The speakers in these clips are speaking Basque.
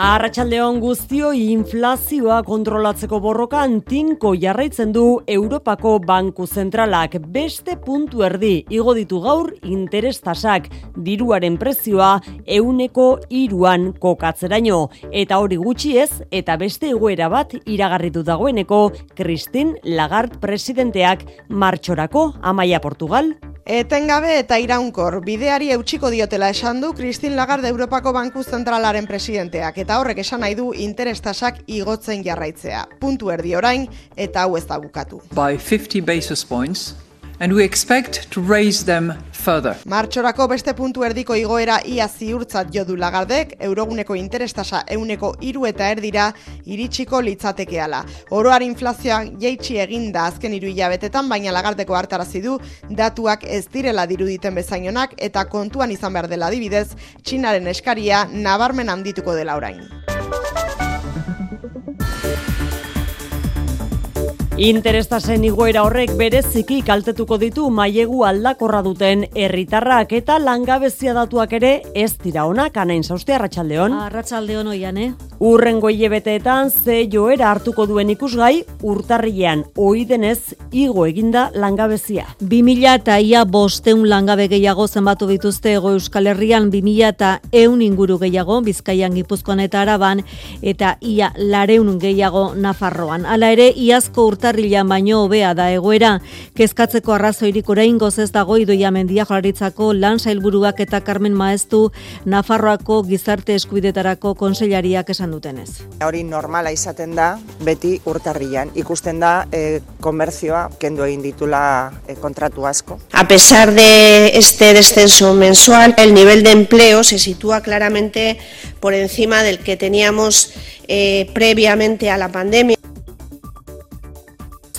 Arratxaldeon guztio inflazioa kontrolatzeko borrokan tinko jarraitzen du Europako Banku Zentralak. Beste puntu erdi igo ditu gaur interestasak diruaren prezioa euneko iruan kokatzeraino. Eta hori gutxi ez eta beste egoera bat iragarritu dagoeneko Christine Lagarde presidenteak martxorako amaia Portugal Etengabe eta iraunkor, bideari eutxiko diotela esan du Christine Lagarde Europako Banku Zentralaren presidenteak eta horrek esan nahi du interestasak igotzen jarraitzea. Puntu erdi orain eta hau ez da bukatu. By 50 basis points, and we expect to raise them further. Martxorako beste puntu erdiko igoera ia ziurtzat jo du lagardek, euroguneko interestasa euneko iru eta erdira iritsiko litzatekeala. Oroar inflazioa jeitsi eginda azken iru hilabetetan, baina lagardeko hartarazi du datuak ez direla diruditen bezainonak eta kontuan izan behar dela adibidez, txinaren eskaria nabarmen handituko dela orain. Interestasen igoera horrek bereziki kaltetuko ditu mailegu aldakorra duten herritarrak eta langabezia datuak ere ez dira onak anain zauzte arratsaldeon. Arratsaldeon oian, eh? Urrengo hilebeteetan ze joera hartuko duen ikusgai urtarrilean ohi denez igo eginda langabezia. 2000 eta ia bosteun langabe gehiago zenbatu dituzte ego Euskal Herrian 2000 eta eun inguru gehiago Bizkaian Gipuzkoan eta Araban eta ia lareun gehiago Nafarroan. Hala ere iazko urtarrilean urtarrilan baino hobea da egoera. Kezkatzeko arrazoirik orain ez dago idoia mendia jolaritzako lan sailburuak eta Carmen Maestu Nafarroako gizarte eskubidetarako konseilariak esan dutenez. Hori normala izaten da, beti urtarrilan. Ikusten da, e, komerzioa kendu egin ditula e, kontratu asko. A pesar de este descenso mensual, el nivel de empleo se sitúa claramente por encima del que teníamos eh, previamente a la pandemia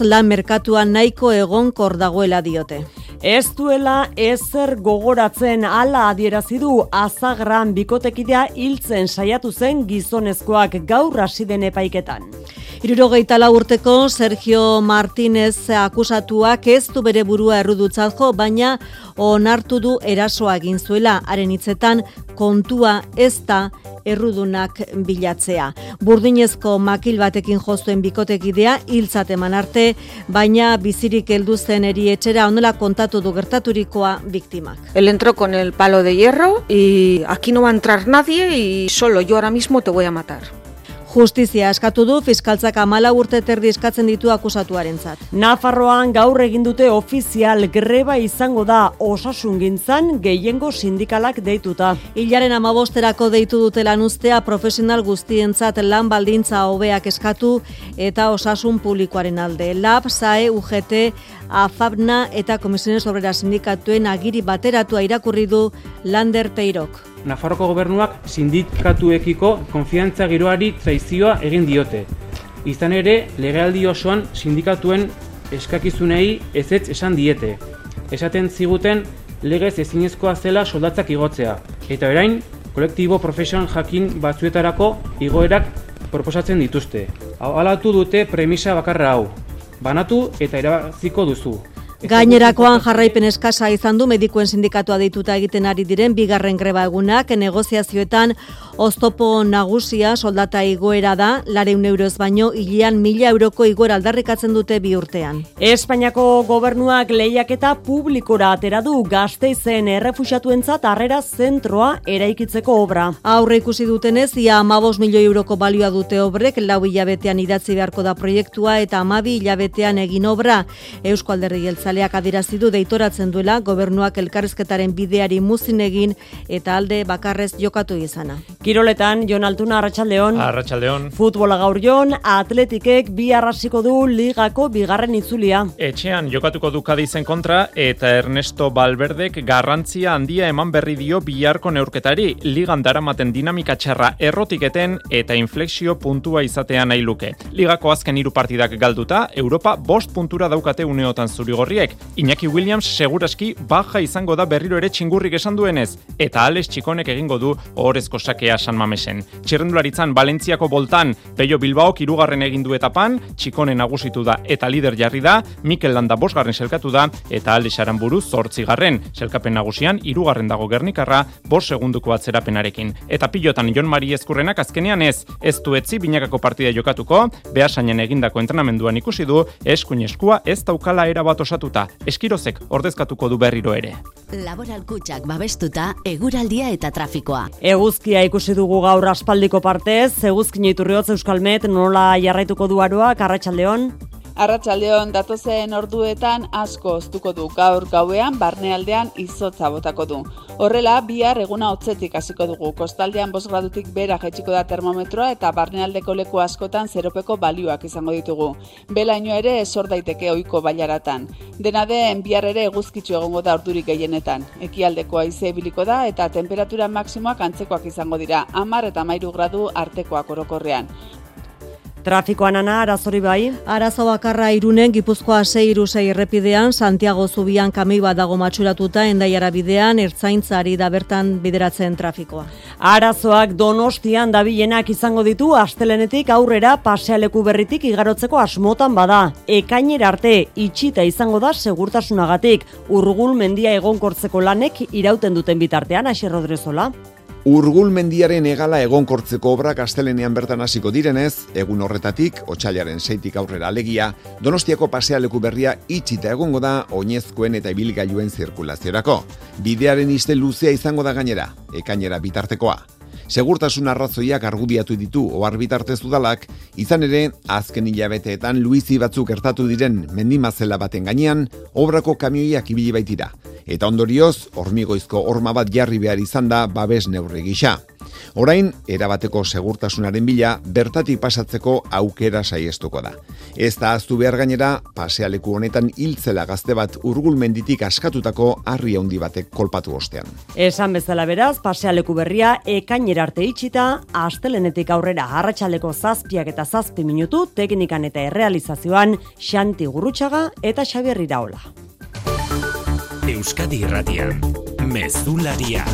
lan merkatuan nahiko egonkor dagoela diote. Ez duela ezer gogoratzen ala adierazi du azagran bikotekidea hiltzen saiatu zen gizonezkoak gaur hasi den epaiketan. Irurogeita urteko Sergio Martínez akusatuak ez du bere burua errudutzat jo, baina onartu du erasoa egin zuela. Haren hitzetan kontua ez da errudunak bilatzea. Burdinezko makil batekin jozuen bikotekidea hiltzat eman arte, baina bizirik heldu zen eri etxera onela kontatu du gertaturikoa biktimak. Él entró con el palo de hierro y aquí no va a entrar nadie y solo yo ahora mismo te voy a matar. Justizia eskatu du fiskaltzak amala urte terdi eskatzen ditu akusatuarentzat. Nafarroan gaur egin dute ofizial greba izango da osasun gintzan gehiengo sindikalak deituta. Ilaren amabosterako deitu dute lan ustea profesional guztientzat lan baldintza hobeak eskatu eta osasun publikoaren alde. LAB, SAE, UGT, AFABNA eta Komisiones Obrera Sindikatuen agiri bateratua irakurri du Lander Teirok. Nafarroko gobernuak sindikatuekiko konfiantza giroari traizioa egin diote. Izan ere, legealdi osoan sindikatuen eskakizunei ezetz esan diete. Esaten ziguten legez ezinezkoa zela soldatzak igotzea. Eta orain, kolektibo profesion jakin batzuetarako igoerak proposatzen dituzte. Alatu dute premisa bakarra hau. Banatu eta erabaziko duzu. Gainerakoan jarraipen eskasa izan du medikuen sindikatua deituta egiten ari diren bigarren greba egunak negoziazioetan oztopo nagusia soldata igoera da, lareun euroz baino, hilean mila euroko igoera aldarrikatzen dute bi urtean. Espainiako gobernuak lehiaketa publikora atera du gazteizen errefusatuentzat harrera zentroa eraikitzeko obra. Aurre ikusi dutenez, ia amabos milioi euroko balioa dute obrek, lau hilabetean idatzi beharko da proiektua eta amabi hilabetean egin obra. Eusko alderri jeltzaleak adirazi du deitoratzen duela gobernuak elkarrizketaren bideari muzin egin eta alde bakarrez jokatu izana. Kiroletan, Jon Altuna, Arratxaldeon. Arratxaldeon. Futbola gaur Jon, atletikek bi arrasiko du ligako bigarren itzulia. Etxean jokatuko du kadizen kontra eta Ernesto Balberdek garrantzia handia eman berri dio biharko neurketari. Ligan daramaten dinamika txarra errotiketen eta inflexio puntua izatea nahi luke. Ligako azken hiru partidak galduta, Europa bost puntura daukate uneotan zurigorriek. Iñaki Williams seguraski baja izango da berriro ere txingurrik esan duenez, eta Alex Txikonek egingo du ohorezko sakea San Mamesen. Txirrendularitzan Valentziako boltan, Peio Bilbaok irugarren egin du etapan, Txikone nagusitu da eta lider jarri da, Mikel Landa bosgarren selkatu da, eta Alex Aramburu zortzigarren. Selkapen nagusian, irugarren dago gernikarra, bos segunduko atzerapenarekin. Eta pilotan Jon Mari Ezkurrenak azkenean ez, ez du etzi binakako partida jokatuko, behasainen egindako entrenamenduan ikusi du, eskuin eskua ez daukala era bat osatuta, eskirozek ordezkatuko du berriro ere. Laboral kutsak babestuta, eguraldia eta trafikoa. Eguzkia ikusi dugu gaur aspaldiko partez, eguzkin iturriotz Euskalmet nola jarraituko du aroa, Karratxaldeon? Arratsaldeon datozen orduetan asko oztuko du gaur gauean barnealdean izotza botako du. Horrela, bihar eguna hotzetik hasiko dugu. Kostaldean 5 gradutik bera jaitsiko da termometroa eta barnealdeko leku askotan zeropeko balioak izango ditugu. Belaino ere esor daiteke ohiko bailaratan. Dena den bihar ere eguzkitzu egongo da ordurik gehienetan. Ekialdeko haize ibiliko da eta temperatura maksimoak antzekoak izango dira. 10 eta 13 gradu artekoak orokorrean. Trafikoan ana, arazori bai? Arazo bakarra irunen, Gipuzkoa 6 errepidean, Santiago Zubian kami bat dago matxuratuta, endaiara bidean, ertzaintzari da bertan bideratzen trafikoa. Arazoak donostian dabilenak izango ditu, astelenetik aurrera pasealeku berritik igarotzeko asmotan bada. Ekainera arte, itxita izango da segurtasunagatik, urgul mendia egonkortzeko lanek irauten duten bitartean, Aixer Rodrezola. Urgul mendiaren egala egonkortzeko obrak astelenean bertan hasiko direnez, egun horretatik, otxailaren seitik aurrera alegia, donostiako pasealeku berria itxita egongo da oinezkoen eta ibilgailuen zirkulaziorako. Bidearen iste luzea izango da gainera, ekainera bitartekoa. Segurtasun arrazoiak argudiatu ditu ohar bitartez udalak, izan ere, azken hilabeteetan Luizi batzuk gertatu diren mendimazela baten gainean, obrako kamioiak ibili baitira eta ondorioz, hormigoizko horma bat jarri behar izan da babes neurri gisa. Orain, erabateko segurtasunaren bila, bertatik pasatzeko aukera saiestuko da. Ez da aztu behar gainera, pasealeku honetan hiltzela gazte bat urgulmenditik askatutako harri handi batek kolpatu ostean. Esan bezala beraz, pasealeku berria ekainera arte itxita, astelenetik aurrera harratxaleko zazpiak eta zazpi minutu, teknikan eta errealizazioan, Xanti Gurutxaga eta Xabier Iraola. Euskadi Irratian, Mezularia.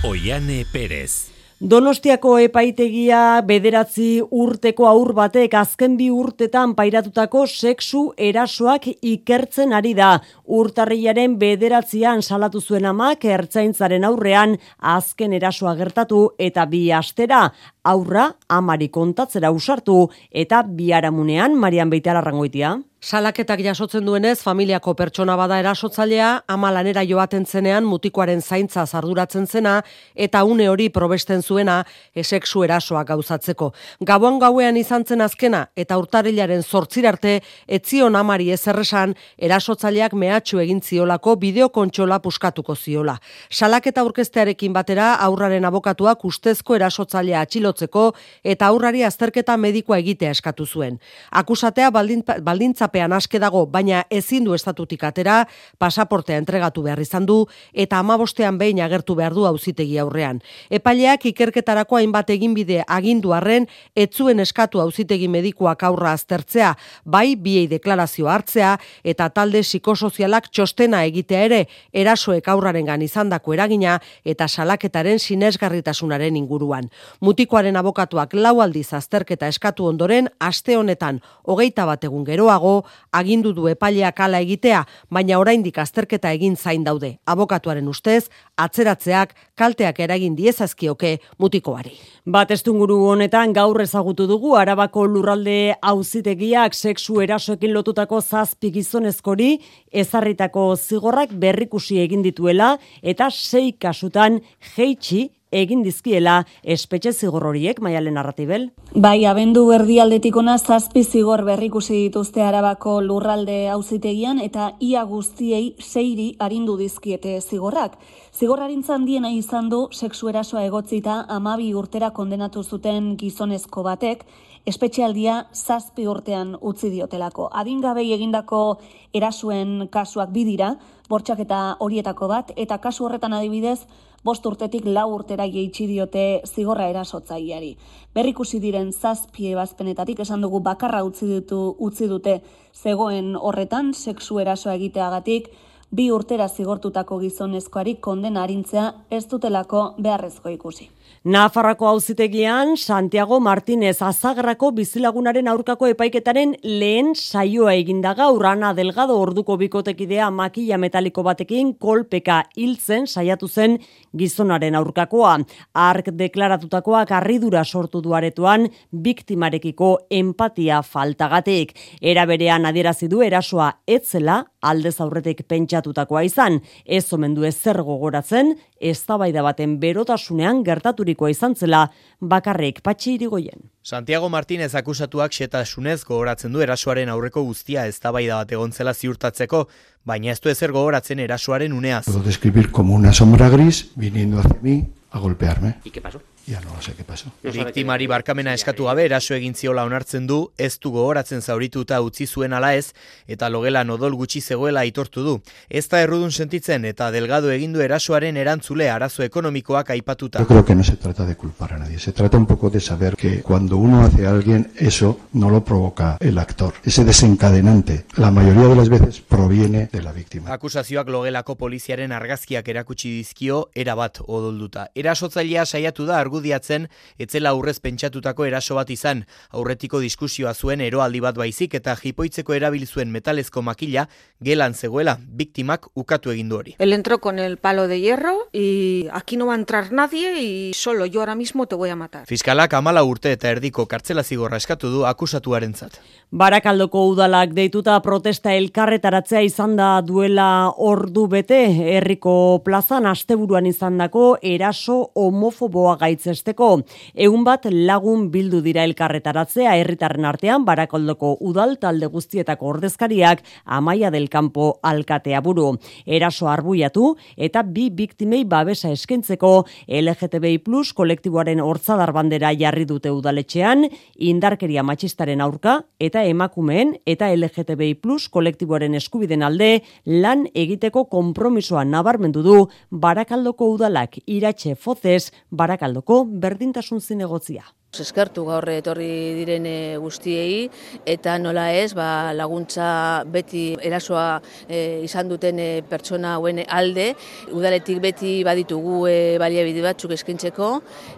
Oiane Perez. Donostiako epaitegia bederatzi urteko aur batek azken bi urtetan pairatutako sexu erasoak ikertzen ari da. Urtarriaren bederatzian salatu zuen amak ertzaintzaren aurrean azken erasoa gertatu eta bi astera aurra amari kontatzera usartu eta biaramunean Marian Beitara rangoitia. Salaketak jasotzen duenez, familiako pertsona bada erasotzailea, ama lanera joaten zenean mutikoaren zaintza zarduratzen zena, eta une hori probesten zuena esexu erasoak gauzatzeko. Gabon gauean izan zen azkena, eta urtarilaren zortzirarte, etzion amari ezerresan, erasotzaileak mehatxu egin ziolako bideokontxola puskatuko ziola. Salaketa aurkestearekin batera, aurraren abokatuak ustezko erasotzailea atxilotzeko, eta aurrari azterketa medikoa egitea eskatu zuen. Akusatea baldintza etapean aske dago, baina ezin du estatutik atera, pasaportea entregatu behar izan du, eta amabostean behin agertu behar du auzitegi aurrean. Epaileak ikerketarako hainbat eginbide agindu arren, etzuen eskatu auzitegi medikuak aurra aztertzea, bai biei deklarazio hartzea, eta talde psikosozialak txostena egitea ere, erasoek aurraren gan izandako eragina, eta salaketaren sinesgarritasunaren inguruan. Mutikoaren abokatuak lau aldiz azterketa eskatu ondoren, aste honetan, hogeita bat egun geroago, agindu du epaileak hala egitea, baina oraindik azterketa egin zain daude. Abokatuaren ustez, atzeratzeak kalteak eragin diezazkioke mutikoari. Bat estunguru honetan gaur ezagutu dugu Arabako lurralde auzitegiak sexu erasoekin lotutako zazpi gizonezkori ezarritako zigorrak berrikusi egin dituela eta sei kasutan jeitsi egin dizkiela espetxe zigor horiek maialen narratibel. Bai, abendu erdialdetik ona zazpi zigor berrikusi dituzte arabako lurralde auzitegian eta ia guztiei seiri arindu dizkiete zigorrak. Zigorrarintzan diena izan du sexu erasoa egotzita amabi urtera kondenatu zuten gizonezko batek espetxealdia zazpi urtean utzi diotelako. Adingabei egindako erasuen kasuak bidira, bortxak eta horietako bat, eta kasu horretan adibidez, bost urtetik lau urtera jeitsi diote zigorra erasotzaileari. Berrikusi diren zazpie ebazpenetatik esan dugu bakarra utzi ditu utzi dute zegoen horretan sexu erasoa egiteagatik bi urtera zigortutako gizonezkoari kondena arintzea ez dutelako beharrezko ikusi. Nafarrako auzitegian Santiago Martínez Azagrako bizilagunaren aurkako epaiketaren lehen saioa eginda gaur Ana Delgado orduko bikotekidea makilla metaliko batekin kolpeka hiltzen saiatu zen gizonaren aurkakoa. Ark deklaratutakoak harridura sortu duaretuan biktimarekiko empatia faltagatik. Era berean adierazi du erasoa etzela aldez aurretik pentsatutakoa izan. Ez omen du ezer gogoratzen, eztabaida baten berotasunean gertaturikoa izan zela bakarrik patxi irigoien. Santiago Martínez akusatuak xetasunez gogoratzen du erasoaren aurreko guztia eztabaida bat egontzela ziurtatzeko, baina ez du ezer gogoratzen erasoaren uneaz. Puedo describir como una sombra gris viniendo hacia mí a golpearme. ¿Y qué pasó? Ya no lo sé qué pasó. Biktimari barkamena eskatu gabe eraso egin ziola onartzen du, ez du gogoratzen zaurituta utzi zuen ala ez, eta logela nodol gutxi zegoela aitortu du. Ez da errudun sentitzen eta delgado egin du erasoaren erantzule arazo ekonomikoak aipatuta. Yo creo que no se trata de culpar a nadie, se trata un poco de saber que cuando uno hace a alguien, eso no lo provoca el actor. Ese desencadenante, la mayoría de las veces, proviene de la víctima. Akusazioak logelako poliziaren argazkiak erakutsi dizkio erabat odolduta. Erasotzailea saiatu da argudiatzen etzela aurrez pentsatutako eraso bat izan. Aurretiko diskusioa zuen eroaldi bat baizik eta jipoitzeko erabil zuen metalezko makila gelan zegoela biktimak ukatu egin du hori. Él entró con el palo de hierro y aquí no va a entrar nadie y solo yo ahora mismo te voy a matar. Fiskalak amala urte eta erdiko kartzela zigorra eskatu du akusatuarentzat. Barakaldoko udalak deituta protesta elkarretaratzea izan da duela ordu bete herriko plazan asteburuan izandako eraso homofoboa gaitzesteko. Egun bat lagun bildu dira elkarretaratzea herritarren artean Barakaldoko udal talde guztietako ordezkariak Amaia del Campo alkatea buru. Eraso arbuiatu eta bi biktimei babesa eskentzeko LGTBI kolektiboaren hortzadar bandera jarri dute udaletxean, indarkeria matxistaren aurka eta emakumeen eta LGTBI kolektiboaren eskubiden alde lan egiteko konpromisoa nabarmendu du Barakaldoko udalak iratxe fozez Barakaldoko berdintasun zinegotzia. Eskertu gaur etorri diren e, guztiei eta nola ez ba, laguntza beti erasoa e, izan duten e, pertsona hauen alde. Udaletik beti baditugu e, baliabide batzuk eskintzeko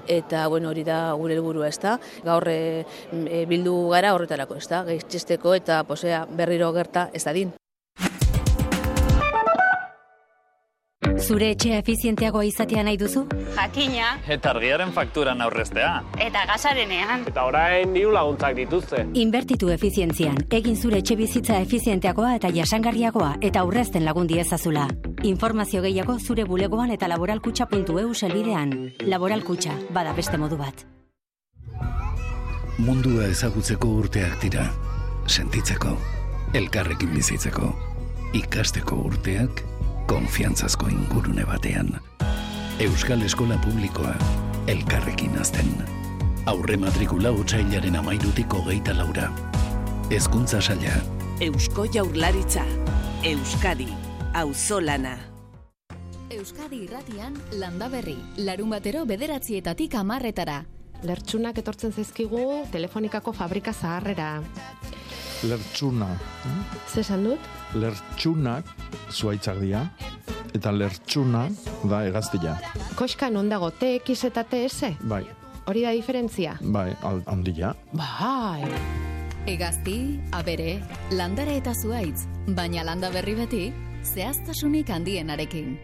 eta bueno hori da gure helburua ezta? Gaur e, e, bildu gara horretarako ezta? Gaitzesteko eta posea berriro gerta ez dadin Zure etxea efizienteagoa izatea nahi duzu? Jakina. Eta argiaren fakturan aurreztea. Eta gasarenean. Eta orain diru laguntzak dituzte. Inbertitu efizientzian. Egin zure etxe bizitza efizienteagoa eta jasangarriagoa eta aurrezten lagundi ezazula. Informazio gehiago zure bulegoan eta laboralkutxa.eu selbidean. Laboralkutxa, bada beste modu bat. Mundua ezagutzeko urteak dira. Sentitzeko. Elkarrekin bizitzeko. Ikasteko urteak konfiantzazko ingurune batean. Euskal Eskola Publikoa, elkarrekin azten. Aurre matrikula otxailaren amairutiko geita laura. Ezkuntza saia. Eusko jaurlaritza. Euskadi. Auzolana. Euskadi irratian landa berri. Larun batero bederatzietatik amarretara. Lertxunak etortzen zaizkigu telefonikako fabrika zaharrera. Lertxuna. Zesan dut? Lertxunak zuaitzak dira, eta lertxuna da egaztia. Koska non dago TX eta TS? Bai. Hori da diferentzia? Bai, handia. Bai. Egazti, abere, landare eta zuaitz, baina landa berri beti, zehaztasunik handienarekin.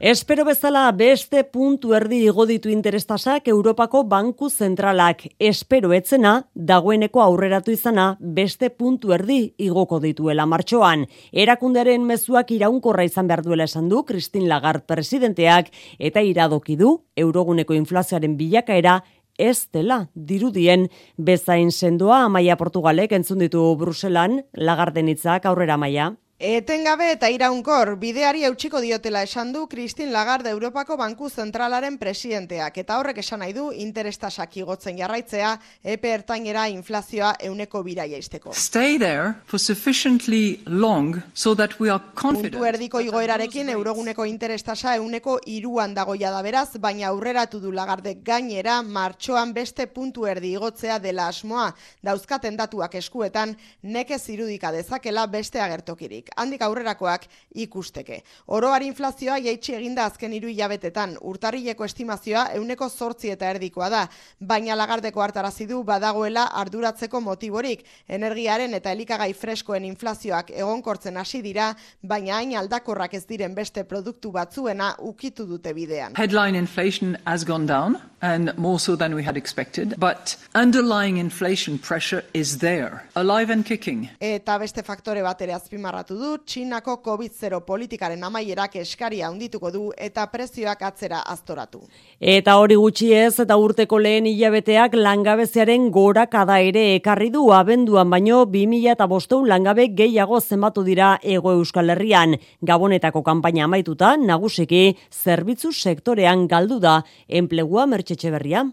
Espero bezala beste puntu erdi igo ditu interestasak Europako Banku Zentralak. Espero etzena, dagoeneko aurreratu izana, beste puntu erdi igoko dituela martxoan. Erakundearen mezuak iraunkorra izan behar duela esan du, Christine Lagarde presidenteak, eta iradoki du, euroguneko inflazioaren bilakaera, ez dela dirudien bezain sendoa Amaia Portugalek entzun ditu Bruselan Lagarden hitzak aurrera Amaia. Etengabe eta iraunkor, bideari eutxiko diotela esan du Christine Lagarde Europako Banku Zentralaren presidenteak, eta horrek esan nahi du interestasak igotzen jarraitzea, epe ertainera inflazioa euneko biraia izteko. Stay there for sufficiently long so that we are confident. Puntu erdiko igoerarekin euroguneko interestasa euneko iruan dagoia da beraz, baina aurreratu du Lagarde gainera martxoan beste puntu erdi igotzea dela asmoa, dauzkaten datuak eskuetan, nekez irudika dezakela beste agertokirik handik aurrerakoak ikusteke. Oroar inflazioa jaitsi eginda azken hiru hilabetetan, urtarrileko estimazioa euneko zortzi eta erdikoa da, baina lagardeko hartarazi du badagoela arduratzeko motiborik, energiaren eta elikagai freskoen inflazioak egonkortzen hasi dira, baina hain aldakorrak ez diren beste produktu batzuena ukitu dute bidean. Headline inflation has gone down and more so than we had expected, but underlying inflation pressure is there, alive and kicking. Eta beste faktore bat ere azpimarratu du, Txinako COVID-0 politikaren amaierak eskaria handituko du eta prezioak atzera aztoratu. Eta hori gutxi ez eta urteko lehen hilabeteak langabeziaren gorakada ere ekarri du abenduan baino 2000 eta bosteun langabe gehiago zenbatu dira ego euskal herrian. Gabonetako kanpaina amaituta, nagusiki, zerbitzu sektorean galdu da enplegua mertxetxe berria.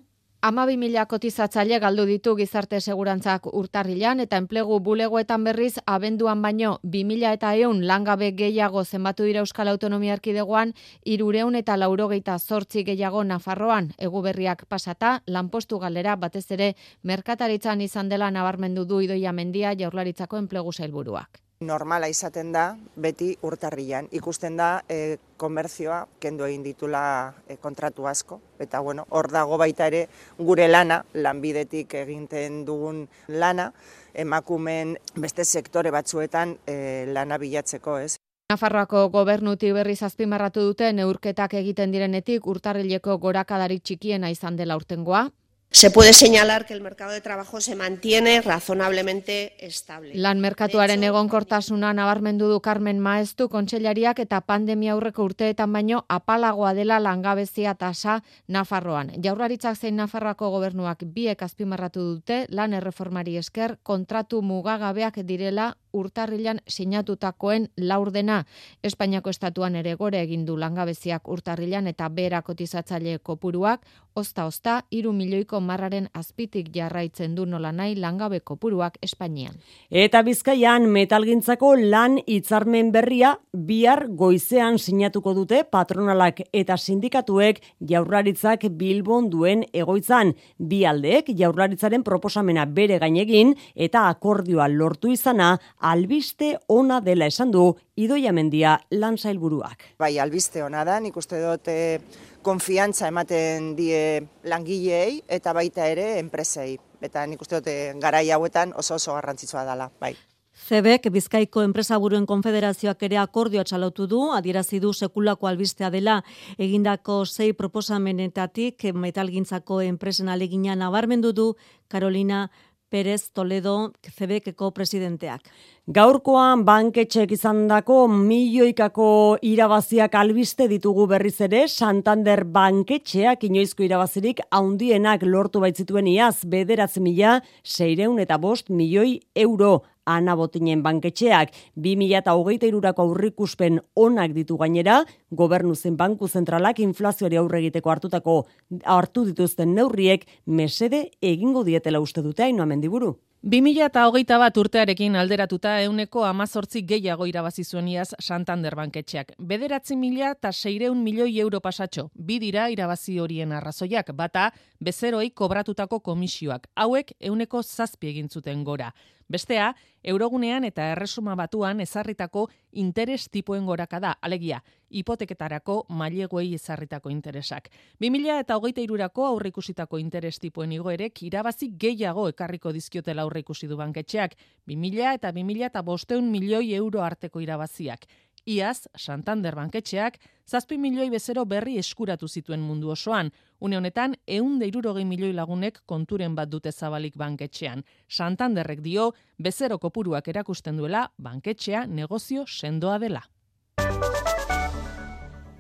Ama mila kotizatzaile galdu ditu gizarte segurantzak urtarrilan eta enplegu bulegoetan berriz abenduan baino 2000 eta eun langabe gehiago zenbatu dira Euskal Autonomia Erkidegoan irureun eta laurogeita zortzi gehiago Nafarroan. Egu berriak pasata lanpostu galera batez ere merkataritzan izan dela nabarmendu du idoia mendia jaurlaritzako enplegu zailburuak normala izaten da beti urtarrian. Ikusten da e, konbertzioa kendu egin ditula e, kontratu asko. Eta bueno, hor dago baita ere gure lana, lanbidetik eginten dugun lana, emakumen beste sektore batzuetan e, lana bilatzeko, ez? Nafarroako gobernuti berriz azpimarratu dute neurketak egiten direnetik urtarrileko gorakadarik txikiena izan dela urtengoa, Se puede señalar que el mercado de trabajo se mantiene razonablemente estable. Lan merkatuaren egonkortasuna nabarmendu du Carmen Maestu kontseilariak eta pandemia aurreko urteetan baino apalagoa dela langabezia tasa Nafarroan. Jaurlaritzak zein Nafarroako gobernuak biek azpimarratu dute lan erreformari esker kontratu mugagabeak direla urtarrilan sinatutakoen laurdena. Espainiako estatuan ere gore egin du langabeziak urtarrilan eta bera kotizatzaile kopuruak, osta-osta, iru milioiko marraren azpitik jarraitzen du nola nahi langabe kopuruak Espainian. Eta bizkaian metalgintzako lan hitzarmen berria bihar goizean sinatuko dute patronalak eta sindikatuek jaurlaritzak bilbon duen egoitzan. Bi aldeek jaurlaritzaren proposamena bere gainegin eta akordioa lortu izana albiste ona dela esan du Idoia Mendia lansailburuak. Bai, albiste ona da, nik uste dut eh, konfiantza ematen die langileei eta baita ere enpresei. Eta nik uste dut eh, garai hauetan oso oso garrantzitsua dela, bai. Zebek Bizkaiko enpresaburuen konfederazioak ere akordioa txalotu du, adierazi du sekulako albistea dela egindako sei proposamenetatik metalgintzako enpresen alegina nabarmendu du Carolina Perez Toledo Zebekeko presidenteak. Gaurkoan banketxek izandako milioikako irabaziak albiste ditugu berriz ere, Santander banketxeak inoizko irabazirik haundienak lortu baitzituen iaz, bederatzi mila, seireun eta bost milioi euro ana botinen banketxeak 2008 irurako aurrikuspen onak ditu gainera, gobernu zen banku zentralak inflazioari aurre egiteko hartutako hartu dituzten neurriek mesede egingo dietela uste dute hain mendiburu. 2000 eta hogeita bat urtearekin alderatuta euneko amazortzi gehiago irabazi zuen iaz Santander banketxeak. Bederatzi mila eta seireun milioi euro pasatxo. Bi dira irabazi horien arrazoiak, bata bezeroi kobratutako komisioak. Hauek euneko zazpi egin zuten gora. Bestea, eurogunean eta erresuma batuan ezarritako interes tipuen goraka da, alegia, hipoteketarako mailegoei ezarritako interesak. 2000 eta hogeita irurako aurrikusitako interes tipuen igoerek irabazi gehiago ekarriko dizkiotela aurrikusi du banketxeak, 2000 eta 2000 eta bosteun milioi euro arteko irabaziak. Iaz, Santander banketxeak, zazpi milioi bezero berri eskuratu zituen mundu osoan. Une honetan, eun deirurogei milioi lagunek konturen bat dute zabalik banketxean. Santanderrek dio, bezero kopuruak erakusten duela, banketxea negozio sendoa dela.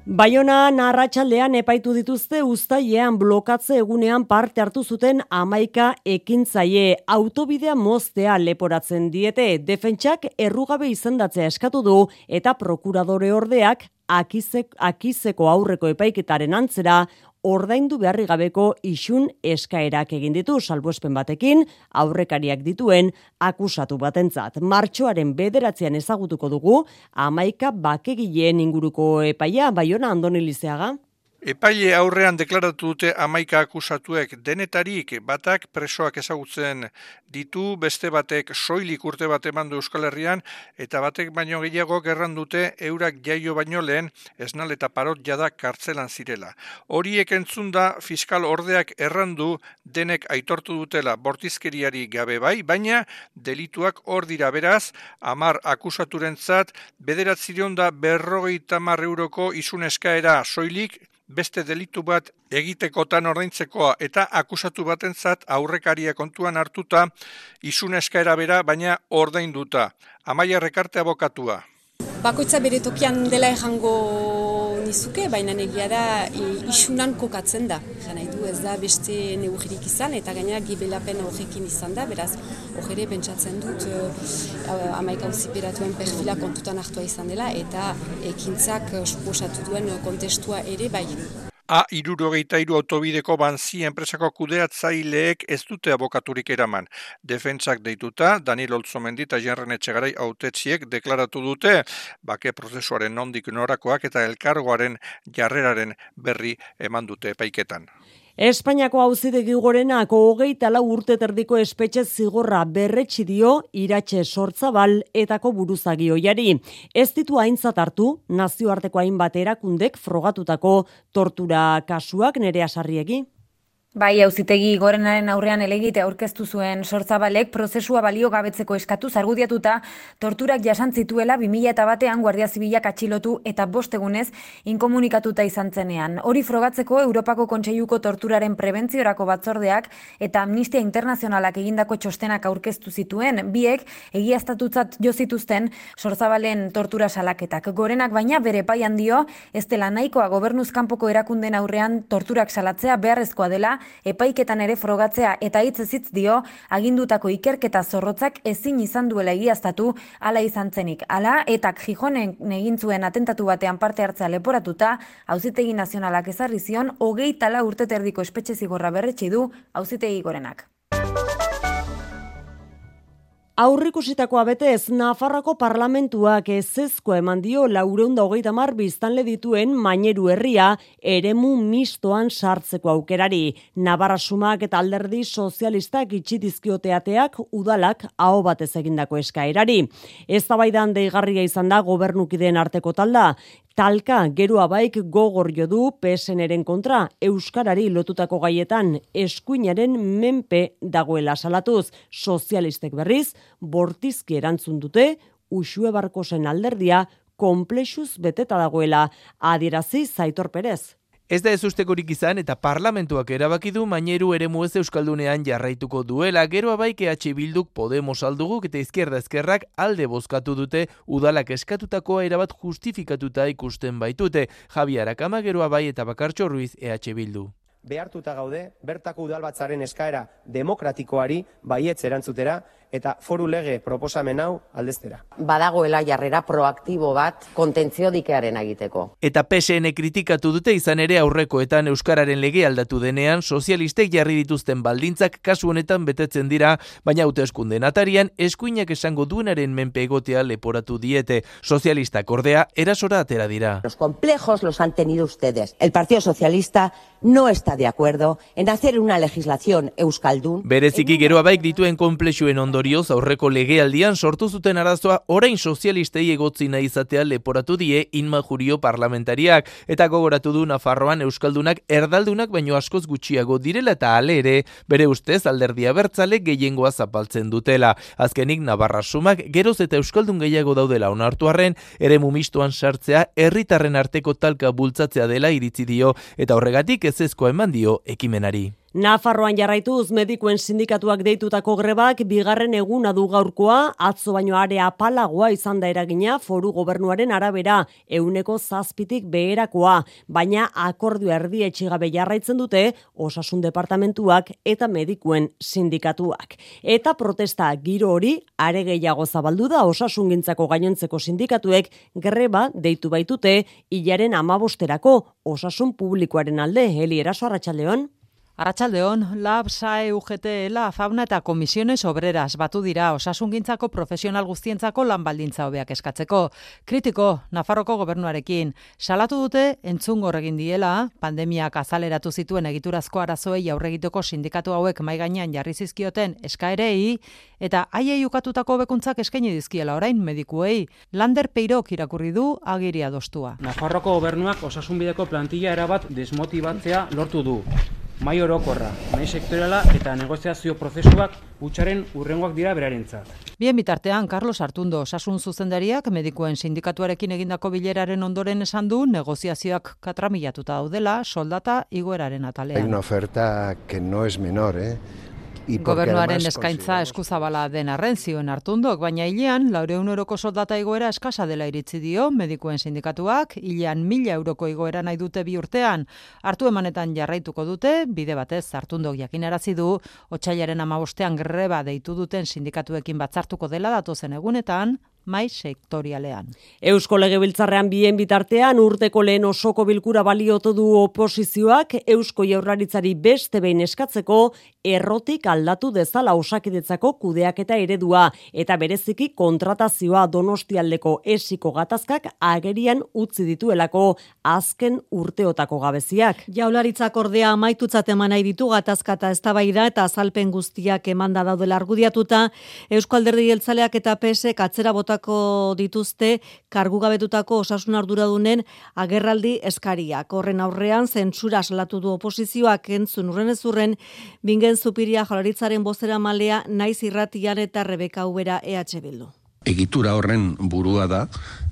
Baiona narratxaldean epaitu dituzte ustaiean blokatze egunean parte hartu zuten amaika ekintzaie autobidea moztea leporatzen diete. Defentsak errugabe izendatzea eskatu du eta prokuradore ordeak akizek, akizeko aurreko epaiketaren antzera ordaindu beharri gabeko isun eskaerak egin ditu salbuespen batekin aurrekariak dituen akusatu batentzat. Martxoaren bederatzean ezagutuko dugu amaika bakegileen inguruko epaia, baiona andoni lizeaga. Epaile aurrean deklaratu dute amaika akusatuek denetarik batak presoak ezagutzen ditu, beste batek soilik urte bat eman du Euskal Herrian, eta batek baino gehiago gerran dute eurak jaio baino lehen esnal eta parot jada kartzelan zirela. Horiek entzun da fiskal ordeak errandu denek aitortu dutela bortizkeriari gabe bai, baina delituak hor dira beraz, amar akusaturentzat bederatzirion da berrogeita euroko isun eskaera soilik, beste delitu bat egitekotan ordaintzekoa eta akusatu batentzat aurrekaria kontuan hartuta isun eskaera bera baina ordainduta. Amaia rekarte abokatua. Bakoitza bere tokian dela errango nizuke, baina egia da isunan kokatzen da. Jana du ez da beste neugirik izan eta gainera gibelapen horrekin izan da, beraz horre pentsatzen dut uh, amaika uziperatuen perfila kontutan hartua izan dela eta ekintzak suposatu duen kontestua ere bai. A irurogeita iru autobideko banzi enpresako kudeatzaileek ez dute abokaturik eraman. Defentsak deituta, Daniel Olzomendi eta Jenren Etxegarai autetziek deklaratu dute, bake prozesuaren nondik norakoak eta elkargoaren jarreraren berri eman dute epaiketan. Espainiako auzitegi gorenak hogeita lau urte terdiko espetxe zigorra berretsi dio iratxe sortzabal etako buruzagioiari. Ez ditu aintzat hartu, nazioarteko hainbat erakundek frogatutako tortura kasuak nerea sarriegi. Bai, auzitegi gorenaren aurrean elegite aurkeztu zuen sortzabalek prozesua balio gabetzeko eskatu zargudiatuta torturak jasan zituela 2000 eta batean Guardia Zibilak atxilotu eta bostegunez inkomunikatuta izan zenean. Hori frogatzeko Europako Kontseiluko torturaren prebentziorako batzordeak eta Amnistia Internazionalak egindako txostenak aurkeztu zituen, biek egiaztatutzat jo zituzten sortzabalen tortura salaketak. Gorenak baina bere paian dio, ez dela nahikoa gobernuzkanpoko erakunden aurrean torturak salatzea beharrezkoa dela, epaiketan ere frogatzea eta hitz ezitz dio agindutako ikerketa zorrotzak ezin izan duela egiaztatu hala izan zenik. Hala etak Gijonen egin zuen atentatu batean parte hartzea leporatuta, Auzitegi Nazionalak ezarri zion 24 urte terdiko espetxe zigorra berretsi du Auzitegi Gorenak. Aurrikusitakoa betez, Nafarrako parlamentuak ezezko eman dio laureunda hogeita mar biztanle dituen maineru herria eremu mistoan sartzeko aukerari. Navarra sumak eta alderdi sozialistak itxitizkioteateak udalak hau batez egindako eskaerari. Ez tabaidan deigarria izan da gobernukideen arteko talda, Talka geroa baik gogor jo du PSNren kontra euskarari lotutako gaietan eskuinaren menpe dagoela salatuz sozialistek berriz bortizki erantzun dute Uxue Barkosen alderdia konplexuz beteta dagoela adierazi Zaitor Perez. Ez da ez ustekorik izan eta parlamentuak erabaki du maineru ere muez euskaldunean jarraituko duela. Gero abaik EH Bilduk Podemos alduguk eta izquierda ezkerrak alde bozkatu dute udalak eskatutakoa erabat justifikatuta ikusten baitute. Javi Arakama gero abai eta bakartxo ruiz EH Bildu behartuta gaude bertako udalbatzaren eskaera demokratikoari baietz erantzutera eta foru lege proposamen hau aldeztera. Badagoela jarrera proaktibo bat kontentzio dikearen egiteko. Eta PSN kritikatu dute izan ere aurrekoetan Euskararen lege aldatu denean sozialistek jarri dituzten baldintzak kasu honetan betetzen dira, baina hauteskunde atarian eskuinak esango duenaren menpe egotea leporatu diete. Sozialistak ordea erasora atera dira. Los complejos los han tenido ustedes. El Partido Socialista no está de acuerdo en hacer una legislación euskaldun. Bereziki geroa baik dituen komplexuen ondo ondorioz aurreko legealdian sortu zuten arazoa orain sozialistei egotzi nahi izatea leporatu die inma jurio parlamentariak eta gogoratu du Nafarroan euskaldunak erdaldunak baino askoz gutxiago direla eta ale ere bere ustez alderdia bertzale gehiengoa zapaltzen dutela. Azkenik Navarra sumak geroz eta euskaldun gehiago daudela onartu arren ere mumistuan sartzea herritarren arteko talka bultzatzea dela iritzi dio eta horregatik ez ezkoa eman dio ekimenari. Nafarroan jarraituz medikuen sindikatuak deitutako grebak bigarren eguna du gaurkoa, atzo baino area apalagoa izan da eragina foru gobernuaren arabera, euneko zazpitik beherakoa, baina akordio erdi etxigabe jarraitzen dute osasun departamentuak eta medikuen sindikatuak. Eta protesta giro hori are gehiago zabaldu da osasungintzako gainontzeko sindikatuek greba deitu baitute hilaren amabosterako osasun publikoaren alde, heli eraso arratsaldeon. Arratxaldeon, LAB, SAE, UGT, ELA, Fauna eta Komisiones Obreras batu dira osasungintzako profesional guztientzako lan baldintza hobeak eskatzeko. Kritiko, Nafarroko gobernuarekin. Salatu dute, entzun egin diela, pandemiak azaleratu zituen egiturazko arazoei aurregiteko sindikatu hauek maigainan jarri zizkioten eskaerei, eta haiei ukatutako bekuntzak eskaini dizkiela orain medikuei. Lander Peirok irakurri du agiria dostua. Nafarroko gobernuak osasunbideko plantilla erabat desmotibatzea lortu du mai orokorra, mai sektoriala eta negoziazio prozesuak utxaren urrengoak dira berarentzat. Bien bitartean, Carlos Artundo, osasun zuzendariak medikuen sindikatuarekin egindako bileraren ondoren esan du negoziazioak katramilatuta daudela soldata igoeraren atalean. Hay una oferta que no es menor, eh? Gobernuaren eskaintza eskuzabala den arren zioen hartundok, baina hilean, laureun euroko soldata igoera eskasa dela iritzi dio, medikuen sindikatuak, hilean mila euroko igoera nahi dute bi urtean, hartu emanetan jarraituko dute, bide batez hartundok jakinarazi du, otxailaren amabostean greba deitu duten sindikatuekin batzartuko dela datozen egunetan, mai sektorialean. Eusko Legebiltzarrean bien bitartean urteko lehen osoko bilkura baliotu du oposizioak Eusko Jaurlaritzari beste behin eskatzeko errotik aldatu dezala osakidetzako kudeak eta eredua eta bereziki kontratazioa donostialdeko esiko gatazkak agerian utzi dituelako azken urteotako gabeziak. Jaularitzak ordea amaitutzat eman nahi ditu gatazkata eztabaida eta azalpen guztiak emanda daudela argudiatuta Eusko Alderdi Jeltzaleak eta PSek atzera bota botako dituzte kargugabetutako osasun arduradunen agerraldi eskariak. Horren aurrean zentsura salatu du oposizioak entzun urren ezurren bingen zupiria jolaritzaren bozera malea naiz irratian eta rebeka ubera EH Bildu egitura horren burua da,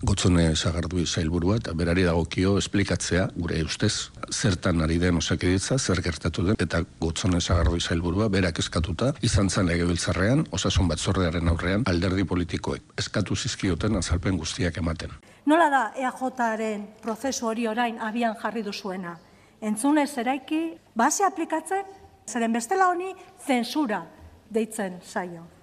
gotzone sagardui zailburua, eta berari dagokio esplikatzea, gure ustez, zertan ari den osakiditza, zer gertatu den, eta gotzone sagardui zailburua, berak eskatuta, izan zen legebiltzarrean, osasun batzordearen aurrean, alderdi politikoek, eskatu zizkioten azalpen guztiak ematen. Nola da EAJaren prozesu hori orain abian jarri duzuena? Entzunez eraiki, base aplikatzen, zeren bestela honi, zensura deitzen zaio.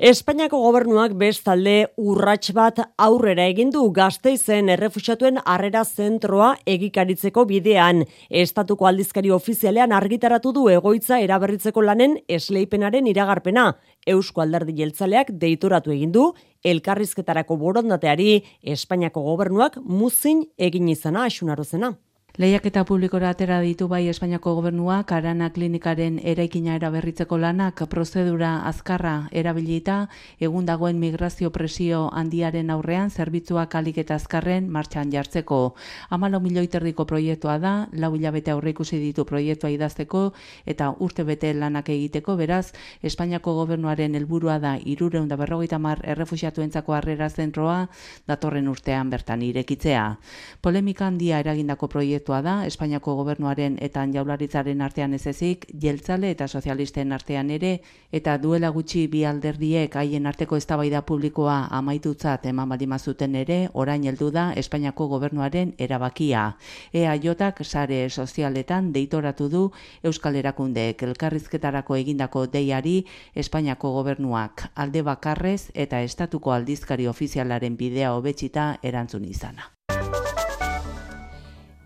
Espainiako gobernuak bestalde urrats bat aurrera egin du Gasteizen errefusatuen harrera zentroa egikaritzeko bidean. Estatuko aldizkari ofizialean argitaratu du egoitza eraberritzeko lanen esleipenaren iragarpena. Eusko Alderdi Jeltzaleak deituratu egin du elkarrizketarako borondateari Espainiako gobernuak muzin egin izana asunarozena. Lehiak eta publikora atera ditu bai Espainiako gobernua, Karana klinikaren eraikina eraberritzeko lanak prozedura azkarra erabilita, egun dagoen migrazio presio handiaren aurrean, zerbitzuak alik eta azkarren martxan jartzeko. Amalo milioiterdiko proiektua da, lau hilabete aurre ikusi ditu proiektua idazteko, eta urte bete lanak egiteko, beraz, Espainiako gobernuaren helburua da, irureun da berrogeita mar errefusiatu entzako zentroa, datorren urtean bertan irekitzea. Polemika handia eragindako proiektua proiektua da, Espainiako gobernuaren eta jaularitzaren artean ez ezik, jeltzale eta sozialisten artean ere, eta duela gutxi bi alderdiek haien arteko eztabaida publikoa amaitutzat eman badimazuten ere, orain heldu da Espainiako gobernuaren erabakia. Ea jotak sare sozialetan deitoratu du Euskal Erakundeek elkarrizketarako egindako deiari Espainiako gobernuak alde bakarrez eta estatuko aldizkari ofizialaren bidea hobetsita erantzun izana.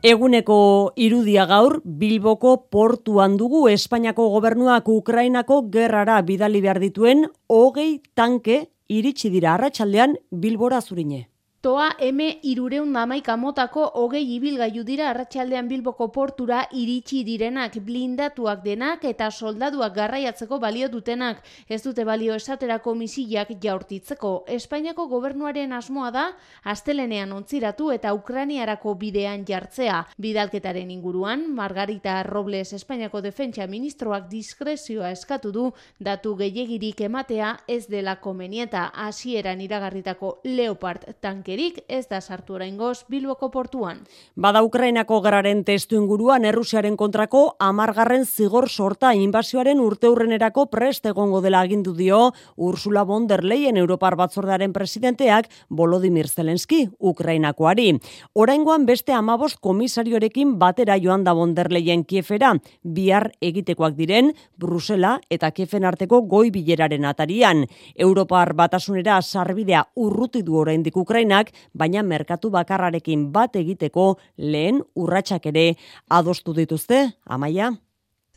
Eguneko irudia gaur, Bilboko portuan dugu Espainiako gobernuak Ukrainako gerrara bidali behar dituen, hogei tanke iritsi dira arratsaldean Bilbora zurine. Toa M irureun mamaika motako hogei ibilgailu dira arratsaldean Bilboko portura iritsi direnak blindatuak denak eta soldaduak garraiatzeko balio dutenak ez dute balio esaterako misillak jaurtitzeko. Espainiako gobernuaren asmoa da astelenean ontziratu eta Ukrainiarako bidean jartzea. Bidalketaren inguruan, Margarita Robles Espainiako defentsa ministroak diskrezioa eskatu du datu gehiagirik ematea ez dela komenieta hasieran iragarritako Leopard tanke alderik ez da sartu oraingoz Bilboko portuan. Bada Ukrainako geraren testu inguruan Errusiaren kontrako amargarren zigor sorta inbasioaren urteurrenerako prest egongo dela agindu dio Ursula von der Leyen Europar batzordearen presidenteak Volodymyr Zelensky Ukrainakoari. Oraingoan beste amabost komisariorekin batera joan da von der Leyen Kiefera, bihar egitekoak diren Brusela eta Kiefen arteko goi bileraren atarian. Europar batasunera sarbidea urruti du oraindik Ukrainak, baina merkatu bakarrarekin bat egiteko lehen urratsak ere adostu dituzte, amaia.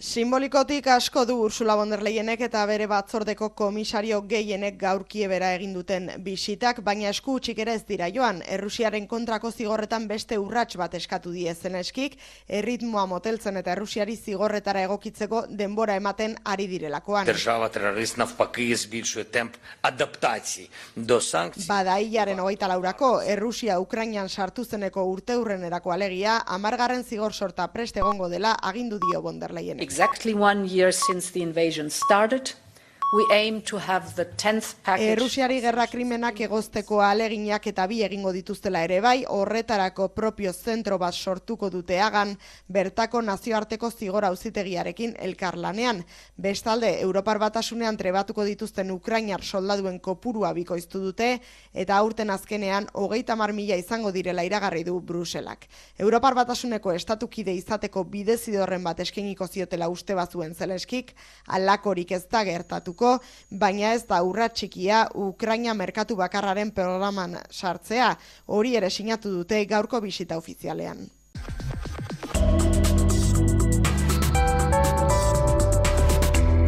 Simbolikotik asko du Ursula von der Leyenek eta bere batzordeko komisario gehienek gaurkie bera egin duten bisitak, baina esku utxik ere ez dira joan. Errusiaren kontrako zigorretan beste urrats bat eskatu die zeneskik, erritmoa moteltzen eta Errusiari zigorretara egokitzeko denbora ematen ari direlakoan. Держава терорист навпаки збільшує темп адаптації до санкцій. Bada hilaren hogeita laurako, Errusia Ukrainian sartu zeneko urteurrenerako alegia, amargarren zigor sorta preste egongo dela agindu dio von der Leyenek. Exactly one year since the invasion started, we aim to have the 10th package. Errusiari gerra krimenak egozteko aleginak eta bi egingo dituztela ere bai, horretarako propio zentro bat sortuko dute agan, bertako nazioarteko zigor auzitegiarekin elkarlanean. Bestalde, Europar batasunean trebatuko dituzten Ukrainar soldaduen kopurua bikoiztu dute, eta aurten azkenean hogeita mar mila izango direla iragarri du Bruselak. Europar batasuneko estatukide izateko bidezidorren bat eskeniko ziotela uste bazuen zeleskik, alakorik ez da gertatuko, baina ez da urra txikia Ukraina merkatu bakarraren programan sartzea, hori ere sinatu dute gaurko bisita ofizialean.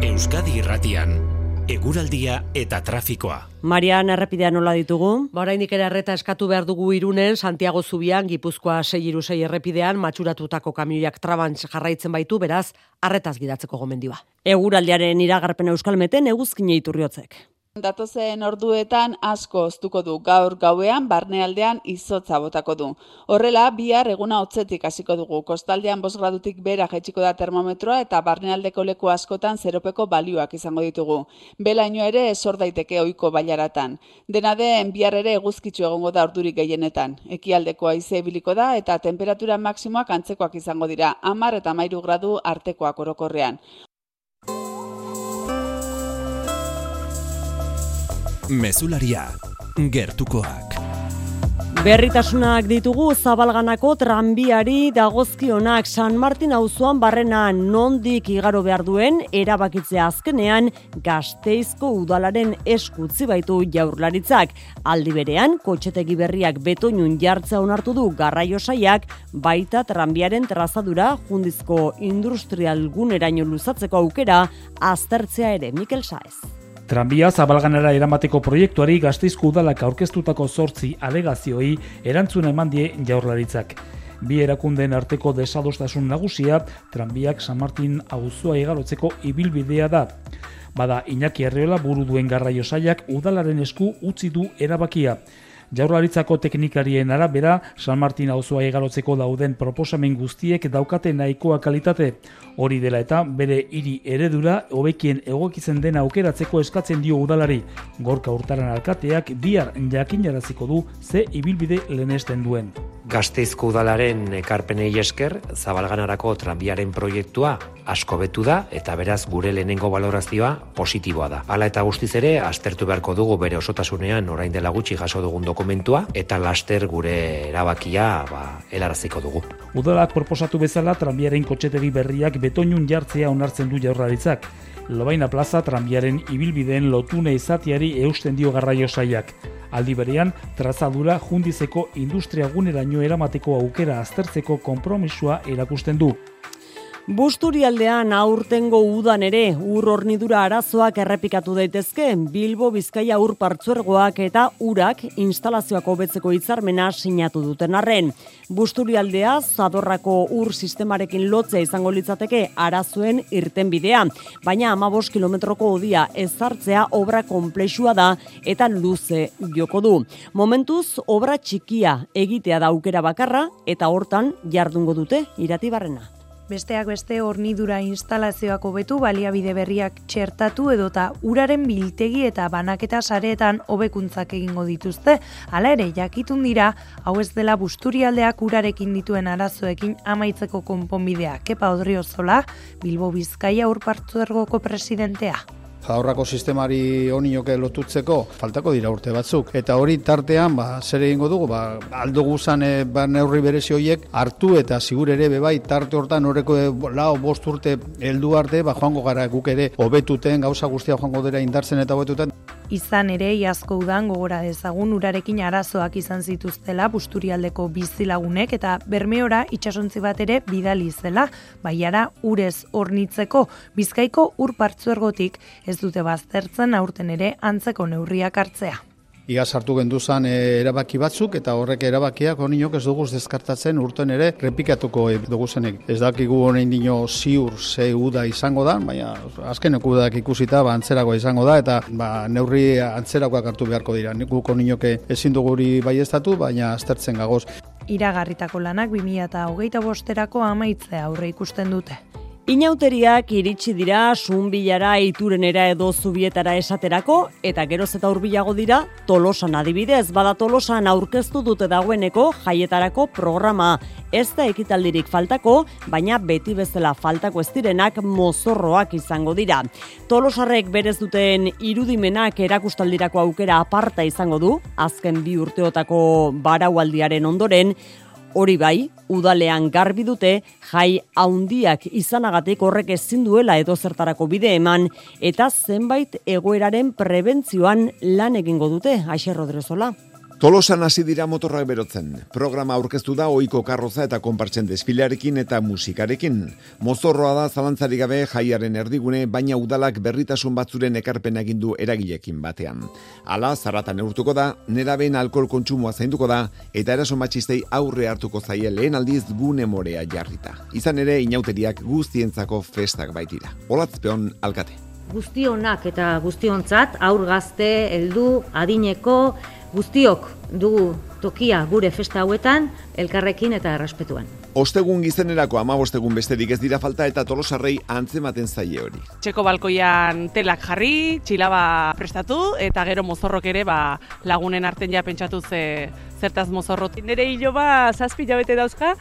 Euskadi Irratian, eguraldia eta trafikoa. Marian errepidea nola ditugu? Ba, Orainik ere arreta eskatu behar dugu irunen, Santiago Zubian, Gipuzkoa 6 errepidean, matxuratutako kamioiak trabantz jarraitzen baitu, beraz, arretaz gidatzeko gomendioa. Eguraldiaren iragarpen euskalmeten eguzkine iturriotzek. Datozen orduetan asko oztuko du gaur gauean barnealdean izotza botako du. Horrela, bihar eguna hotzetik hasiko dugu. Kostaldean 5 gradutik bera jaitsiko da termometroa eta barnealdeko leku askotan zeropeko balioak izango ditugu. Belaino ere esor daiteke ohiko bailaratan. Dena den bihar ere eguzkitzu egongo da ordurik gehienetan. Ekialdeko haize ibiliko da eta temperatura maksimoak antzekoak izango dira. 10 eta 13 gradu artekoak orokorrean. Mezularia, gertukoak. Berritasunak ditugu zabalganako tranbiari dagozkionak San Martin auzoan barrena nondik igaro behar duen erabakitzea azkenean gazteizko udalaren eskutzi baitu jaurlaritzak. Aldi berean, kotxetegi berriak betoinun jartzea onartu du garraio saiak baita tranbiaren trazadura jundizko industrial guneraino luzatzeko aukera aztertzea ere Mikel Saez. Tranbia zabalganera eramateko proiektuari gazteizko udalak aurkeztutako zortzi alegazioei erantzuna eman die jaurlaritzak. Bi erakundeen arteko desadostasun nagusia, tranbiak San Martin auzoa igarotzeko ibilbidea da. Bada, Iñaki Herriola buru duen garraio saiak udalaren esku utzi du erabakia. Jaurlaritzako teknikarien arabera, San Martin auzoa igarotzeko dauden proposamen guztiek daukate nahikoa kalitate. Hori dela eta bere hiri eredura hobekien egokitzen dena aukeratzeko eskatzen dio udalari. Gorka urtaran alkateak bihar jakinaraziko du ze ibilbide lehenesten duen. Gazteizko udalaren ekarpenei esker, zabalganarako tranbiaren proiektua asko betu da eta beraz gure lehenengo valorazioa positiboa da. Hala eta guztiz ere, aztertu beharko dugu bere osotasunean orain dela gutxi jaso dugun dokumentua eta laster gure erabakia ba, helaraziko dugu. Udalak proposatu bezala tranbiaren kotxetegi berriak betoinun jartzea onartzen du jaurlaritzak. Lobaina plaza tranbiaren ibilbideen lotune izatiari eusten dio garraio saiak. Aldi berean, trazadura jundizeko industria guneraino eramateko aukera aztertzeko konpromisua erakusten du. Busturialdean aurtengo udan ere ur hornidura arazoak errepikatu daitezke Bilbo Bizkaia ur partzuergoak eta urak instalazioak hobetzeko hitzarmena sinatu duten arren. Busturialdea zadorrako ur sistemarekin lotzea izango litzateke arazoen irtenbidea, baina 15 kilometroko odia ezartzea obra konplexua da eta luze joko du. Momentuz obra txikia egitea da aukera bakarra eta hortan jardungo dute iratibarrena. Besteak beste hornidura instalazioak hobetu baliabide berriak txertatu edota uraren biltegi eta banaketa sareetan hobekuntzak egingo dituzte. Hala ere, jakitun dira, hau ez dela busturialdeak urarekin dituen arazoekin amaitzeko konponbidea. Kepa Odriozola, Bilbo Bizkaia urpartzuergoko presidentea aurrako sistemari onioke lotutzeko faltako dira urte batzuk. Eta hori tartean, ba, zer egingo dugu, ba, aldo guzan e, ba, neurri berezi horiek hartu eta sigur ere bebai tarte hortan horreko e, lau bost urte heldu arte, ba, joango gara guk ere hobetuten gauza guztia joango dira indartzen eta hobetuten. Izan ere, iazko udan gogora dezagun urarekin arazoak izan zituztela busturialdeko bizilagunek eta bermeora itxasontzi bat ere bidali zela, baiara urez hornitzeko bizkaiko ur partzuergotik ez dute baztertzen aurten ere antzeko neurriak hartzea. Iaz hartu gendu zan e, erabaki batzuk eta horrek erabakiak honinok ez duguz deskartatzen urten ere repikatuko e, dugu zenek. Ez dakigu honein dino ziur ze uda izango da, baina azkeneko udak ikusita ba, antzerako izango da eta ba, neurri antzerakoak hartu beharko dira. Guk honinoke ezin duguri bai baina aztertzen gagoz. Iragarritako lanak 2000 eta hogeita bosterako amaitzea aurre ikusten dute. Inauteriak iritsi dira sunbilara iturenera edo zubietara esaterako eta geroz eta hurbilago dira Tolosan adibidez. Bada Tolosan aurkeztu dute dagoeneko jaietarako programa. Ez da ekitaldirik faltako baina beti bezala faltako ez direnak mozorroak izango dira. Tolosarrek berez duten irudimenak erakustaldirako aukera aparta izango du azken bi urteotako baraualdiaren ondoren Hori bai, udalean garbi dute jai haundiak izanagatik horrek ezin duela edo zertarako bide eman eta zenbait egoeraren prebentzioan lan egingo dute, Aixe Rodrezola. Tolosan hasi dira motorrak berotzen. Programa aurkeztu da ohiko karroza eta konpartzen desfilearekin eta musikarekin. Mozorroa da zalantzari gabe jaiaren erdigune, baina udalak berritasun batzuren ekarpen egin du eragilekin batean. Hala, zaratan eurtuko da, neraben alkohol kontsumoa zainduko da, eta eraso matxistei aurre hartuko zaie lehen aldiz gune morea jarrita. Izan ere, inauteriak guztientzako festak baitira. Olatzpeon alkate. Guztionak eta guztiontzat, aur gazte, heldu, adineko, guztiok dugu tokia gure festa hauetan elkarrekin eta errespetuan. Ostegun gizenerako amabostegun besterik ez dira falta eta tolosarrei antzematen zaie hori. Txeko balkoian telak jarri, txilaba prestatu eta gero mozorrok ere ba, lagunen arten ja pentsatu ze zertaz mozorrot. Nire hilo ba zazpi jabete dauzka,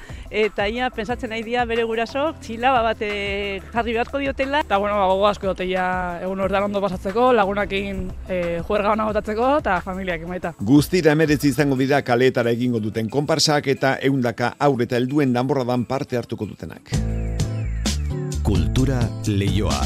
eta ia pensatzen nahi dia bere gurasok, txilaba bat jarri beharko diotela. Eta bueno, ba, gogo asko dute egun ordan ondo pasatzeko, lagunakin e, juerga hona botatzeko, eta familiak emaita. Guztira emeretzi izango dira kaleetara egingo duten konparsak eta eundaka aurreta helduen danborradan parte hartuko dutenak. Kultura leioa.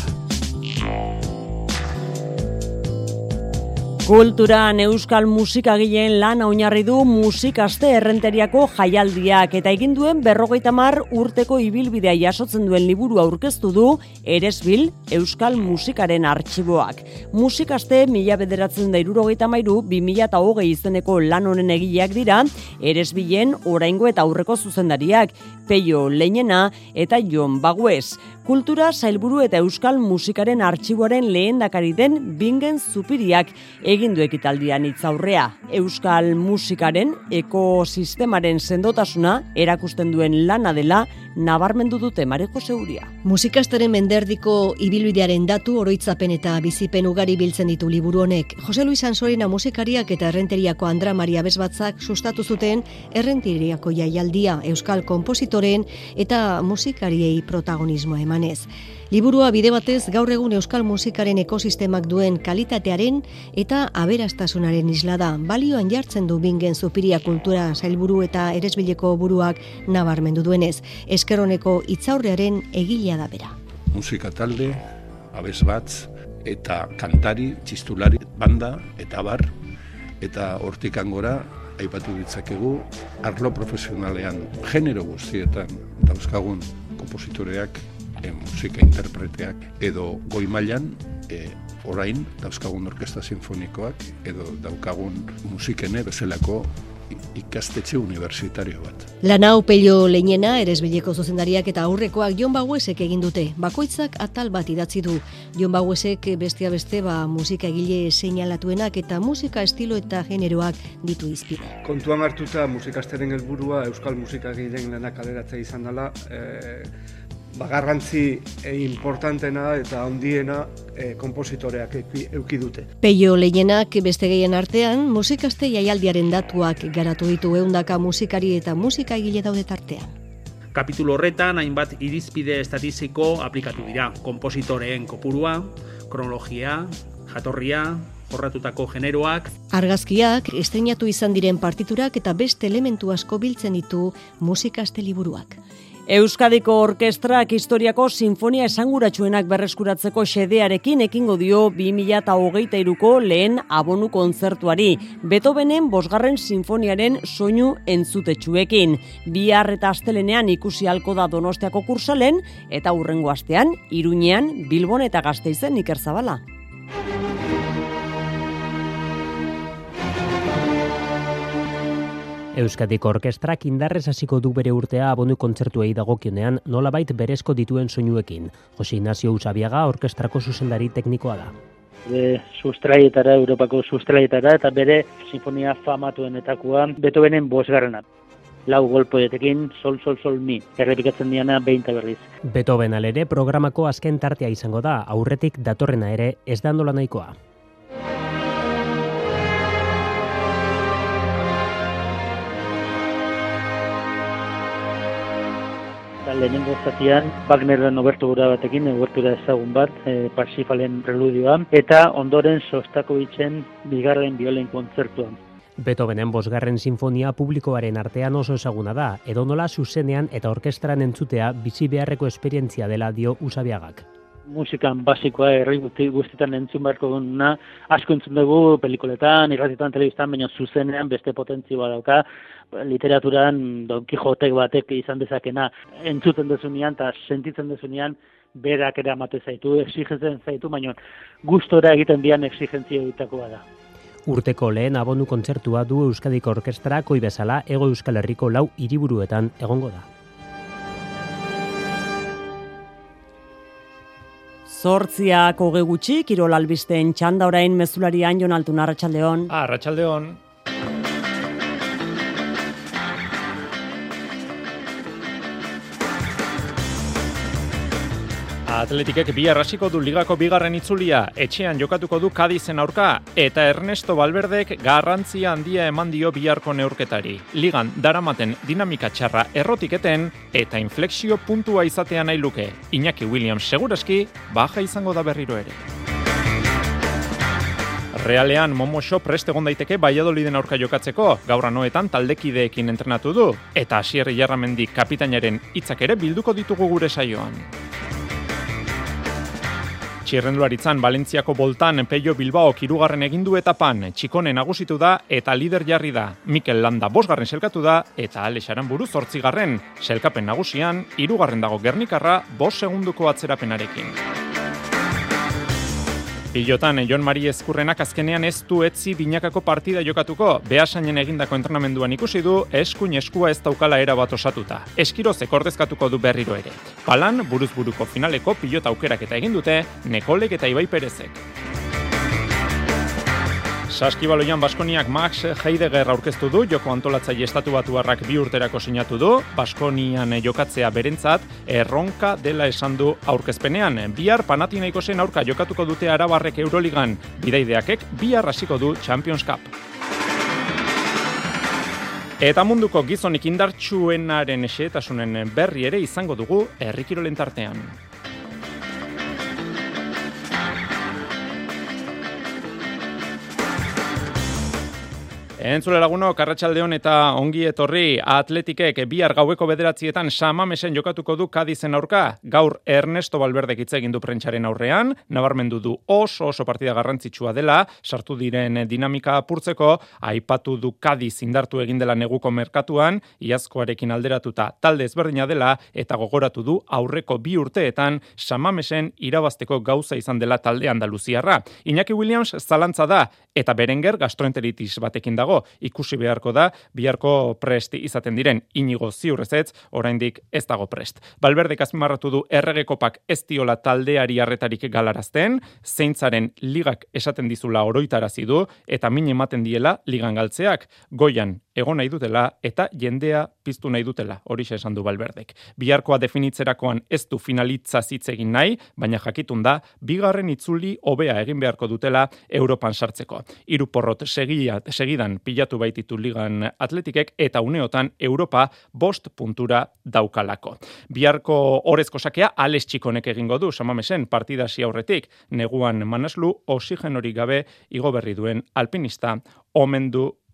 Kulturan euskal musikagileen lan oinarri du musikaste errenteriako jaialdiak eta egin duen berrogeita mar urteko ibilbidea jasotzen duen liburu aurkeztu du Eresbil Euskal Musikaren Artxiboak. Musikaste mila bederatzen da irurogeita mairu, bi mila eta hogei izeneko lan honen egileak dira, Eresbilen oraingo eta aurreko zuzendariak, Peio Leinena eta Jon Baguez. Kultura Sailburu eta Euskal Musikaren Artxiboaren lehen den bingen zupiriak egin du ekitaldian itzaurrea. Euskal Musikaren ekosistemaren sendotasuna erakusten duen lana dela nabarmendu dute Mareko Seuria. Musikasteren menderdiko ibilbidearen datu oroitzapen eta bizipen ugari biltzen ditu liburu honek. Jose Luis Ansorina musikariak eta errenteriako Andra Maria Bezbatzak sustatu zuten errenteriako jaialdia Euskal Kompositoren eta musikariei protagonismoa eman emanez. Liburua bide batez gaur egun euskal musikaren ekosistemak duen kalitatearen eta aberastasunaren isla da. Balioan jartzen du bingen zupiria kultura sailburu eta eresbileko buruak nabarmendu duenez. Eskeroneko itzaurrearen egilea da bera. Musika talde, abez bat, eta kantari, txistulari, banda, eta bar, eta hortikan gora, aipatu ditzakegu, arlo profesionalean, genero guztietan, dauzkagun kompositoreak e, musika interpreteak edo goi mailan e, orain dauzkagun orkesta sinfonikoak edo daukagun musikene bezalako ikastetxe universitario bat. Lanau pelio leinena, eresbileko zuzendariak eta aurrekoak Jon Baguesek egin dute. Bakoitzak atal bat idatzi du. Jon Baguesek bestia beste ba musika egile seinalatuenak eta musika estilo eta generoak ditu izpide. Kontuan hartuta musikasteren helburua euskal musika egileen lanak kaleratzea izan dela, e, ba, garrantzi e, importantena eta handiena e, kompositoreak euki dute. Peio lehenak beste gehien artean, musikaste jaialdiaren datuak garatu ditu eundaka musikari eta musika egile daude tartean. Kapitulo horretan hainbat irizpide estatistiko aplikatu dira. Kompositoreen kopurua, kronologia, jatorria, jorratutako generoak. Argazkiak, estrenatu izan diren partiturak eta beste elementu asko biltzen ditu musikaste liburuak. Euskadiko Orkestrak historiako sinfonia esanguratsuenak berreskuratzeko xedearekin ekingo dio 2023ko lehen abonu kontzertuari. Beethovenen bosgarren sinfoniaren soinu entzutetsuekin. Bihar eta astelenean ikusi halko da Donostiako kursalen eta hurrengo astean Iruñean Bilbon eta Gasteizen Ikerzabala. Euskadiko Orkestrak indarrez hasiko du bere urtea abonu kontzertuei dagokionean nolabait berezko dituen soinuekin. Jose Ignacio Usabiaga orkestrako zuzendari teknikoa da. Bere sustraietara, Europako sustraietara, eta bere sinfonia famatuenetakoa Beethovenen bosgarrena. Lau golpoetekin, sol, sol, sol, mi. Errepikatzen diana, behinta berriz. Beethoven alere programako azken tartea izango da, aurretik datorrena ere ez da nola nahikoa. Lehenengo zatian Wagnerren obertura batekin, obertura ezagun bat, e, Parsifalen preludioa, eta ondoren Sostakovitzen bigarren biolen kontzertuan. Beethovenen bosgarren sinfonia publikoaren artean oso ezaguna da, edo nola zuzenean eta orkestran entzutea bizi beharreko esperientzia dela dio usabiagak musikan basikoa herri guztietan entzun beharko duna, asko entzun dugu pelikuletan, irratietan, telebistan, baina zuzenean beste potentzioa dauka, literaturan Don Quixotek batek izan dezakena entzuten dezunean eta sentitzen dezunean berak ere amate zaitu, exigentzen zaitu, baina gustora egiten bian exigentzia egitakoa da. Urteko lehen abonu kontzertua du Euskadiko Orkestra koi bezala Ego Euskal Herriko lau hiriburuetan egongo da. Zortziak hoge gutxi, kirol albisten txanda orain mezularian jonaltun arratsaldeon. Arratsaldeon. Atletikek bi arrasiko du ligako bigarren itzulia, etxean jokatuko du Kadizen aurka, eta Ernesto Valverdek garrantzia handia eman dio biharko neurketari. Ligan daramaten dinamika txarra errotiketen, eta inflexio puntua izatea nahi luke. Iñaki Williams seguraski, baja izango da berriro ere. Realean Momo Show preste egon daiteke Valladoliden aurka jokatzeko, gaur noetan taldekideekin entrenatu du, eta Asierri Jarramendi kapitainaren hitzak ere bilduko ditugu gure saioan. Txirrendularitzan Valentziako boltan Peio Bilbao kirugarren egindu etapan txikone nagusitu da eta lider jarri da. Mikel Landa bosgarren selkatu da eta Alexaran buru zortzigarren. Selkapen nagusian, hirugarren dago Gernikarra bos segunduko atzerapenarekin. Pilotan, Jon Mari Ezkurrenak azkenean ez du etzi binakako partida jokatuko, behasainen egindako entrenamenduan ikusi du, eskuin eskua ez daukala era bat osatuta. Eskiro zekordezkatuko du berriro ere. Palan, buruz buruko finaleko pilota aukerak eta egin dute, Nekolek eta Ibai Perezek. Saskibaloian Baskoniak Max Heidegger aurkeztu du, joko antolatzaile estatu batuarrak bi urterako sinatu du, Baskonian jokatzea berentzat, erronka dela esan du aurkezpenean. Bihar panatinaiko zen aurka jokatuko dute arabarrek Euroligan, bidaideakek bihar hasiko du Champions Cup. Eta munduko gizonik indartsuenaren esetasunen berri ere izango dugu herrikirolen tartean. Entzule laguno, Karratxaldeon eta ongi etorri. Atletikek bihar gaueko bederatzietan samamesen jokatuko du kadizen aurka. Gaur Ernesto Balberdek hitz egin du prentsaren aurrean, nabarmendu du oso oso partida garrantzitsua dela, sartu diren dinamika apurtzeko, aipatu du kadiz indartu egin dela neguko merkatuan, iazkoarekin alderatuta talde ezberdina dela, eta gogoratu du aurreko bi urteetan samamesen irabazteko gauza izan dela talde Andaluziarra. Iñaki Williams zalantza da, eta berenger gastroenteritis batekin dago, ikusi beharko da, biharko prest izaten diren inigo ziurrezetz, oraindik ez dago prest. Balberdek azpimarratu du erregekopak ez diola taldeari harretarik galarazten, zeintzaren ligak esaten dizula oroitarazi du, eta min ematen diela ligan galtzeak, goian egon nahi dutela eta jendea piztu nahi dutela, hori esan du Balberdek. Biharkoa definitzerakoan ez du finalitza egin nahi, baina jakitun da, bigarren itzuli hobea egin beharko dutela Europan sartzeko. Hiru porrot segidan pilatu baititu ligan atletikek eta uneotan Europa bost puntura daukalako. Biharko orezko sakea ales txikonek egingo du, samamesen partidasi aurretik, neguan manaslu oxigen hori gabe igo berri duen alpinista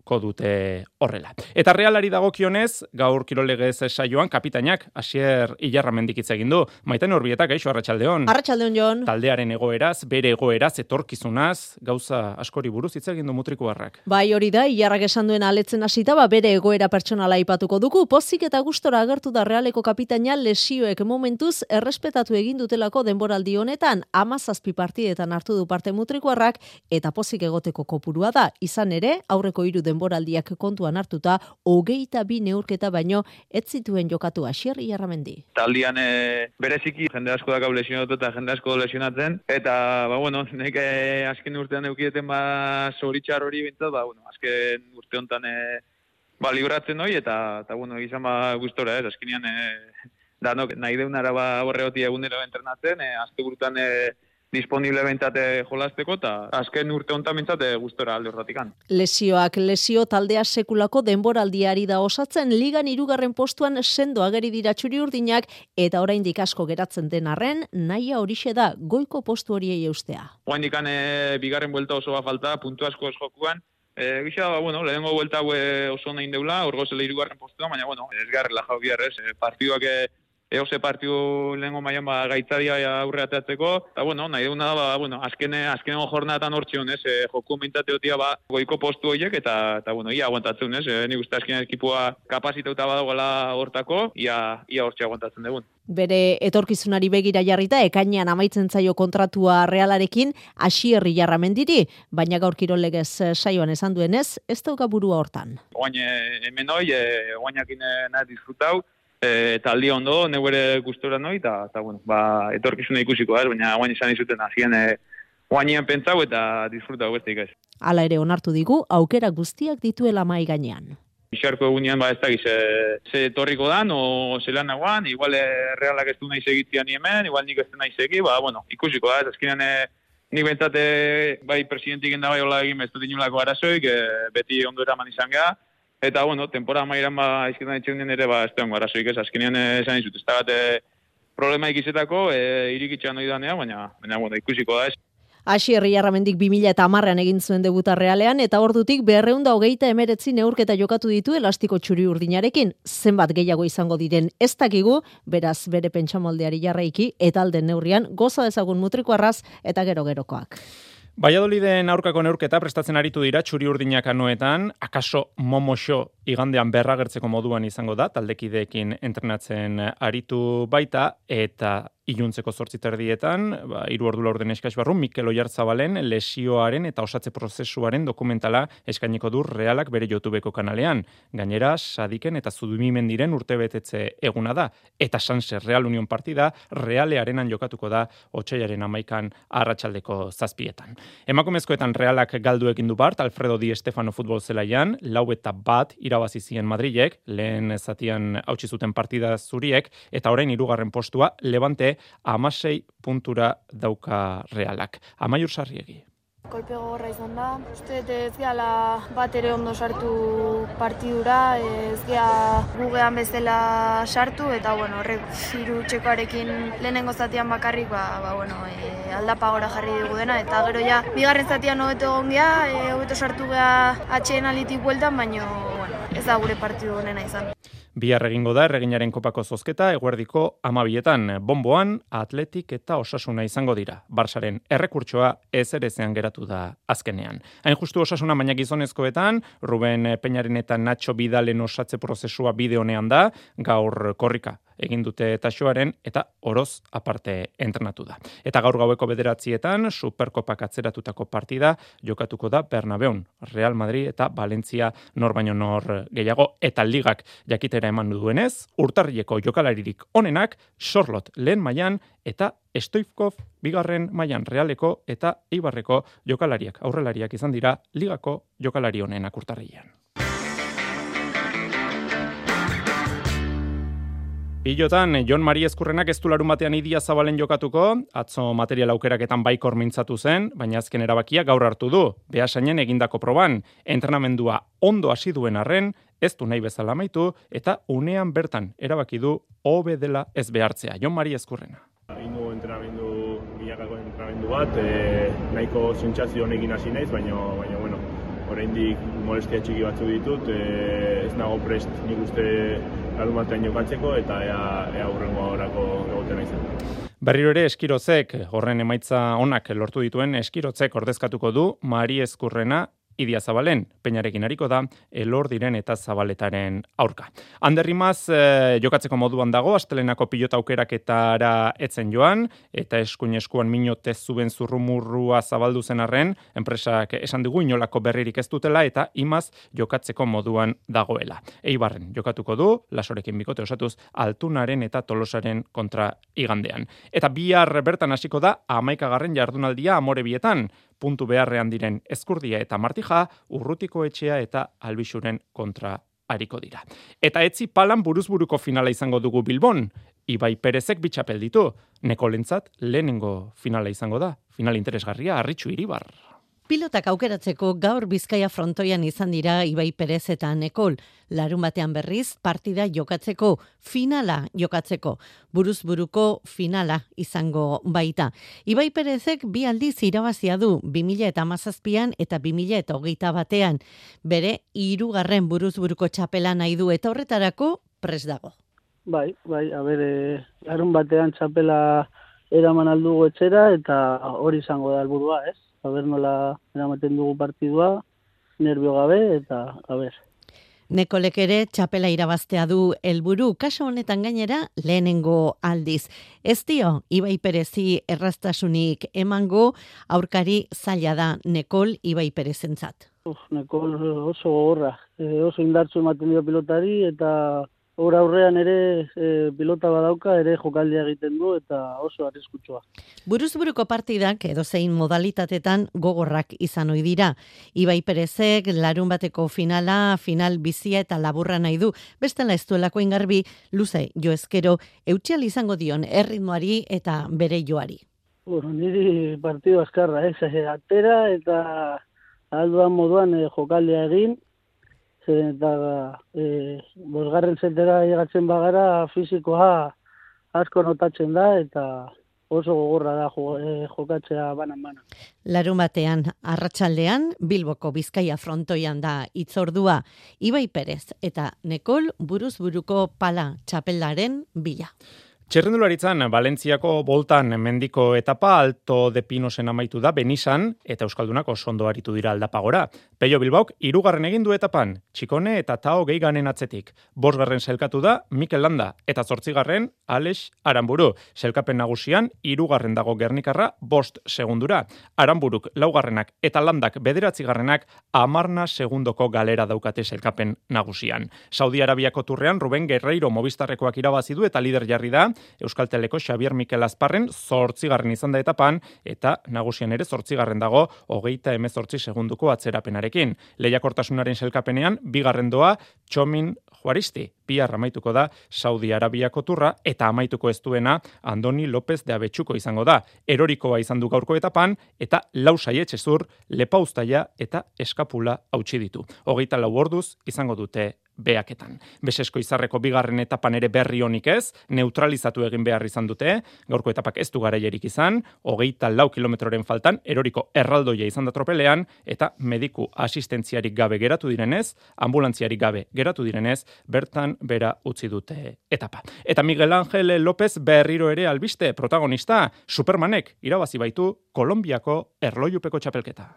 omendu dute horrela. Eta realari dagokionez, gaur kirolegez saioan kapitainak Asier Ilarra mendikitz egin du. Maiten horbietak eixo Arratsaldeon. Arratsaldeon Jon. Taldearen egoeraz, bere egoeraz etorkizunaz, gauza askori buruz hitz egin du Mutrikuarrak. Bai, hori da, Ilarrak esan duen aletzen hasita ba bere egoera pertsonala aipatuko dugu. Pozik eta gustora agertu da realeko kapitaina lesioek momentuz errespetatu egin dutelako denboraldi honetan 17 partidetan hartu du parte Mutrikuarrak eta pozik egoteko kopurua da. Izan ere, aurreko hiru denboraldiak kontuan hartuta, hogeita bi neurketa baino ez zituen jokatu asier jarramendi. Taldian e, bereziki jende asko da lesionatu eta jende asko lesionatzen, eta, ba, bueno, nek e, azken urtean eukideten ba, zoritxar hori bintzat, ba, bueno, azken urte honetan e, ba, libratzen hori, eta, eta, bueno, izan ba, gustora, ez, azkenean, e, danok, nahi deunara ba, borreoti egunero entrenatzen, e, azte urtean, e, disponible bentate jolasteko eta azken urte honta mintzate gustora alde horratikan. Lesioak lesio taldea sekulako denboraldiari da osatzen ligan irugarren postuan sendo ageri dira txuri urdinak eta oraindik asko geratzen den arren naia horixe da goiko postu horiei eustea. Oain dikane bigarren buelta oso falta, puntu asko jokuan, E, Gisa, ba, bueno, lehenengo buelta oso nahi deula, orgozele irugarren postua, baina, bueno, ez garrela jau biarrez, e, partiduak eose partiu lehenko maian ba, gaitzadia aurre ateatzeko, eta bueno, nahi duguna da, ba, bueno, azkene, azkenengo jornatan hortzion, ez, e, joku mintate hotia, ba, goiko postu horiek, eta, eta bueno, ia aguantatzen, ez, e, nik uste azkene ekipua kapazitauta badagoela hortako, ia, ia hortzi aguantatzen dugun. Bere etorkizunari begira jarrita, ekainean amaitzen zaio kontratua realarekin, asierri jarramendiri, baina gaur kirolegez eh, saioan esan duenez, ez dauka burua hortan. Oain, hemen hoi, e, oainakin nahi disfrutau, e, taldi ondo, neu ere gustora noi, eta, eta bueno, ba, etorkizuna ikusiko, ez, baina guain izan izuten azien, e, guainean pentsau eta disfruta bestik ez. Hala ere onartu digu, aukera guztiak dituela mai gainean. Ixarko egunean ba ez da gize, ze torriko dan, o zelan nagoan, igual e, realak ez du nahi segitzian hemen, igual nik ez du nahi segi, ba, bueno, ikusiko da, ez azkenean e, nik bentsate bai presidentik enda bai hola egin ez dut inulako arazoik, e, beti ondo eraman izan geha, Eta, bueno, temporada mairan ba, izketan etxeun ere, ba, ez duango arazoik ez, azkenean esan izut, ez da bat, e, problema ikizetako, e, irikitxean noi danea, baina, baina, bueno, ikusiko da ez. Asi herri jarramendik 2000 eta amarrean egin zuen debuta realean, eta ordutik berreunda hogeita emeretzi neurketa jokatu ditu elastiko txuri urdinarekin. Zenbat gehiago izango diren ez dakigu, beraz bere pentsamoldeari jarraiki, eta alden neurrian goza dezagun mutriko arraz eta gero-gerokoak. Baiadoliden aurkako neurketa prestatzen aritu dira txuri urdinak anuetan, akaso momoxo igandean berragertzeko moduan izango da, taldekideekin entrenatzen aritu baita, eta iluntzeko zortzi terdietan, ba, iru ordu laurden eskaz barru, Mikel Oiartzabalen lesioaren eta osatze prozesuaren dokumentala eskainiko du realak bere YouTubeko kanalean. Gainera, sadiken eta zudumimen diren urte betetze eguna da. Eta sanse Real Union partida, realearenan jokatuko da otxaiaren amaikan arratsaldeko zazpietan. Emakumezkoetan realak galduekin du bart, Alfredo Di Stefano futbol zelaian, lau eta bat irabazizien Madrilek, lehen zatian hautsi zuten partida zuriek, eta orain irugarren postua, Levante amasei puntura dauka realak. Amaiur sarriegi. Kolpe gogorra izan da. Uste ez gehala bat ere ondo sartu partidura, ez geha gugean bezala sartu, eta bueno, horrek ziru txekoarekin lehenengo zatian bakarrik, ba, ba bueno, e, aldapa gora jarri dugu dena, eta gero ja, bigarren zatian hobeto egon geha, e, hobeto sartu geha atxeen alitik bueltan, baina bueno, ez da gure partidu honena izan. Bihar egingo da erreginaren kopako zozketa eguerdiko amabietan bomboan atletik eta osasuna izango dira. Barsaren errekurtsoa ez ere zean geratu da azkenean. Hain justu osasuna baina gizonezkoetan, Ruben Peñaren eta Nacho Bidalen osatze prozesua bideonean da, gaur korrika egin dute taxoaren eta oroz aparte entrenatu da. Eta gaur gaueko bederatzietan, superkopak atzeratutako partida jokatuko da Bernabeun, Real Madrid eta Valencia nor baino nor gehiago eta ligak jakitera eman duenez, urtarrieko jokalaririk onenak, Sorlot lehen mailan eta Stoivkov bigarren mailan realeko eta Eibarreko jokalariak aurrelariak izan dira ligako jokalari honenak urtarrian. Pilotan, Jon Mari Eskurrenak ez du larun batean idia zabalen jokatuko, atzo material aukeraketan baikor mintzatu zen, baina azken erabakia gaur hartu du, behasainen egindako proban, entrenamendua ondo hasi duen arren, ez du nahi bezala maitu, eta unean bertan erabaki du hobe dela ez behartzea. Jon Mari Eskurrena. Ingo entrenamendu, bilakako entrenamendu bat, e, nahiko sentsazio honekin hasi naiz, baina, baina bueno, oraindik molestia txiki batzu ditut, e, ez nago prest nik uste larun batean jokatzeko eta ea, ea urrengo horako egoten izan. Berriro ere eskirozek, horren emaitza onak lortu dituen eskirozek ordezkatuko du Mari Eskurrena Idia Zabalen, peinarekin hariko da, elor diren eta zabaletaren aurka. Anderrimaz, e, jokatzeko moduan dago, astelenako pilota aukeraketara etzen joan, eta eskuin eskuan minotez zuben zurrumurrua zabaldu zen arren, enpresak esan dugu inolako berririk ez dutela, eta imaz jokatzeko moduan dagoela. Eibarren, jokatuko du, lasorekin bikote osatuz, altunaren eta tolosaren kontra igandean. Eta bihar bertan hasiko da, amaikagarren jardunaldia amore bietan, puntu beharrean diren ezkurdia eta martija, urrutiko etxea eta albixuren kontra hariko dira. Eta etzi palan buruzburuko finala izango dugu Bilbon, Ibai Perezek bitxapel ditu, neko lentzat lehenengo finala izango da, final interesgarria, harritxu iribar. Pilotak aukeratzeko gaur Bizkaia frontoian izan dira Ibai Perez eta Nekol. Larun batean berriz partida jokatzeko, finala jokatzeko, buruz buruko finala izango baita. Ibai Perezek bi aldiz irabazia du 2000 eta mazazpian eta 2000 eta hogeita batean. Bere, irugarren buruz buruko txapela nahi du eta horretarako pres dago. Bai, bai, abere, larun batean txapela eraman aldugu etxera eta hori izango da alburua, ez? Aber nola eramaten dugu partidua, nervio gabe, eta aber. Nekolek ere txapela irabaztea du helburu kaso honetan gainera lehenengo aldiz. Ez dio, Ibai Perezi errastasunik emango aurkari zaila da Nekol Ibai Perezentzat. Nekol oso gogorra, e, oso indartzu ematen dio pilotari eta Hor aurrean ere e, pilota badauka ere jokaldia egiten du eta oso arriskutsua. Buruz buruko partidak edo zein modalitatetan gogorrak izan ohi dira. Ibai Perezek larun bateko finala, final bizia eta laburra nahi du. Bestela ez duelako ingarbi, luze jo ezkero, eutxial izango dion erritmoari eta bere joari. Bueno, niri partidu askarra, eh? atera eta alduan moduan eh, jokaldia egin, zeren eta e, bosgarren zetera egatzen bagara fizikoa asko notatzen da eta oso gogorra da jo, e, jokatzea banan-banan. Larun batean, arratsaldean Bilboko Bizkaia frontoian da itzordua Ibai Perez eta Nekol buruz buruko pala txapelaren bila. Txerrendularitzan, Valentziako boltan mendiko etapa alto de pinosen amaitu da Benisan eta Euskaldunako sondo aritu dira aldapagora. Peio Bilbauk, irugarren egin du etapan, txikone eta tao gehiganen atzetik. Bosgarren selkatu da Mikel Landa eta zortzigarren Alex Aramburu. Selkapen nagusian, irugarren dago Gernikarra bost segundura. Aramburuk laugarrenak eta Landak bederatzigarrenak amarna segundoko galera daukate selkapen nagusian. Saudi Arabiako turrean Ruben Guerreiro mobistarrekoak irabazi du eta lider jarri da, Euskal Teleko Xavier Mikel Azparren zortzigarren izan da etapan, eta nagusian ere zortzigarren dago hogeita emezortzi segunduko atzerapenarekin. Lehiakortasunaren selkapenean, bigarren doa, Txomin Juaristi, bihar amaituko da Saudi Arabiako turra eta amaituko ez duena Andoni López de Abetxuko izango da. Erorikoa izan du gaurko etapan eta lau saietxe zur, lepauztaia eta eskapula hautsi ditu. Hogeita lau orduz izango dute beaketan. Besesko izarreko bigarren etapan ere berri honik ez, neutralizatu egin behar izan dute, gaurko etapak ez du garaierik izan, hogeita lau kilometroren faltan, eroriko erraldoia izan da tropelean, eta mediku asistentziarik gabe geratu direnez, ambulantziarik gabe geratu direnez, bertan bera utzi dute etapa. Eta Miguel Ángel López berriro ere albiste protagonista, Supermanek irabazi baitu Kolombiako erloiupeko txapelketa.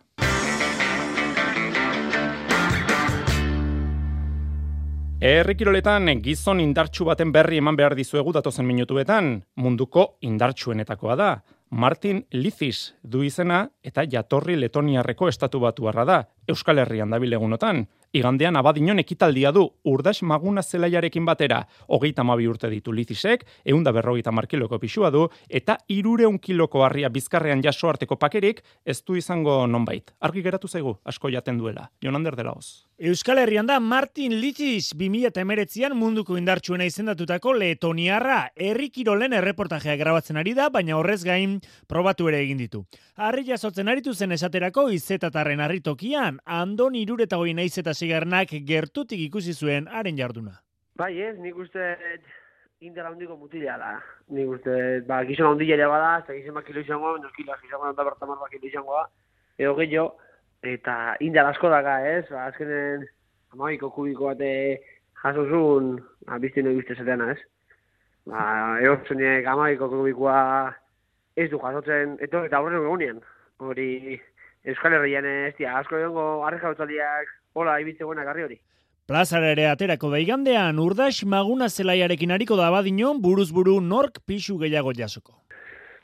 Errikiroletan gizon indartsu baten berri eman behar dizuegu datozen minutuetan, munduko indartsuenetakoa da. Martin Lizis du izena eta jatorri letoniarreko estatu batu da, Euskal Herrian da bilegunotan. Igandean abadinon ekitaldia du urdas maguna zelaiarekin batera. Hogeita mabi urte ditu Lizisek, eunda berrogeita markiloko pixua du, eta irureun kiloko harria bizkarrean jaso arteko pakerik, ez du izango nonbait. Argi geratu zaigu, asko jaten duela. Jonander dela hoz. Euskal Herrian da Martin Litis 2008an munduko indartsuena izendatutako Letoniarra herri kirolen erreportajea grabatzen ari da, baina horrez gain probatu ere egin ditu. Harri jasotzen aritu zen esaterako izetatarren harri tokian, andon irureta hoi naiz eta sigarnak gertutik ikusi zuen haren jarduna. Bai ez, nik uste indela handiko mutila da. Nik uste, ba, gizona handila ere bada, eta gizema kilo izangoa, menos kilo izangoa, eta bertamar bakilo izangoa, edo gehiago, eta indar asko daga, ez? Ba, azkenen amaiko kubiko bate jasozun, abizti nahi bizte zateana, ez? Ba, egotzeniek amaiko kubikoa ez du jasotzen, eto, eta horren egunean. Hori, Euskal Herrian ez, tia, asko egongo arreka hola, ibitze buena garri hori. Plazara ere aterako da igandean, urdax maguna zelaiarekin hariko da badinon, buruz buru nork pixu gehiago jasoko.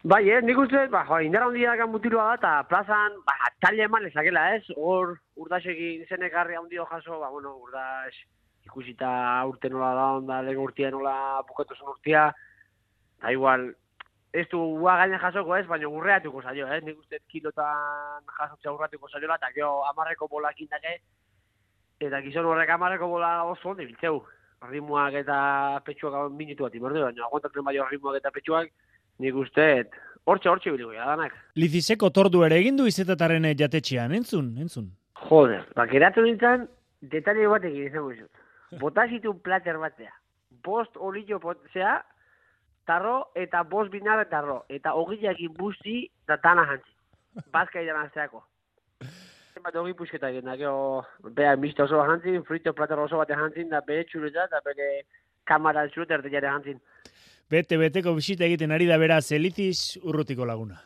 Bai, eh, nik uste, ba, jo, indara hundia dakan mutilua da, eta plazan, ba, talde eman ezakela, ez? Hor, urdaxekin zenek garri handio jaso, ba, bueno, urdax ikusita urte nola da, onda, lehen urtia nola bukatu zen urtia, da igual, ez du ua gaina jasoko ez, baina urreatuko zailo, ez? Nik uste, kilotan jasotzea urreatuko zailo, eta gero amarreko bolak indake, eta gizon horrek amarreko bola oso ondi biltzeu. Ritmoak eta petxuak minutu bat imordu, baina aguantatzen bai ritmoak eta petxuak, nik uste, hortxe, hortxe biliko danak. Liziseko tordu ere egin du izetataren jatetxean, entzun, entzun. Joder, bakeratu nintzen, detalle bat egin izango izut. Botazitu plater batea. Bost olillo potzea, tarro, eta bost binara tarro. Eta ogiak inbusti, da tana jantzi. Bazka idan azteako. Bat ogi pusketa egin, da, geho, beha, mista oso bat jantzin, frito plater oso bat jantzin, da, behe txureta, da, bere kamara txureta erdeiare jantzin bete-beteko bisita egiten ari da beraz Eliziz urrutiko laguna.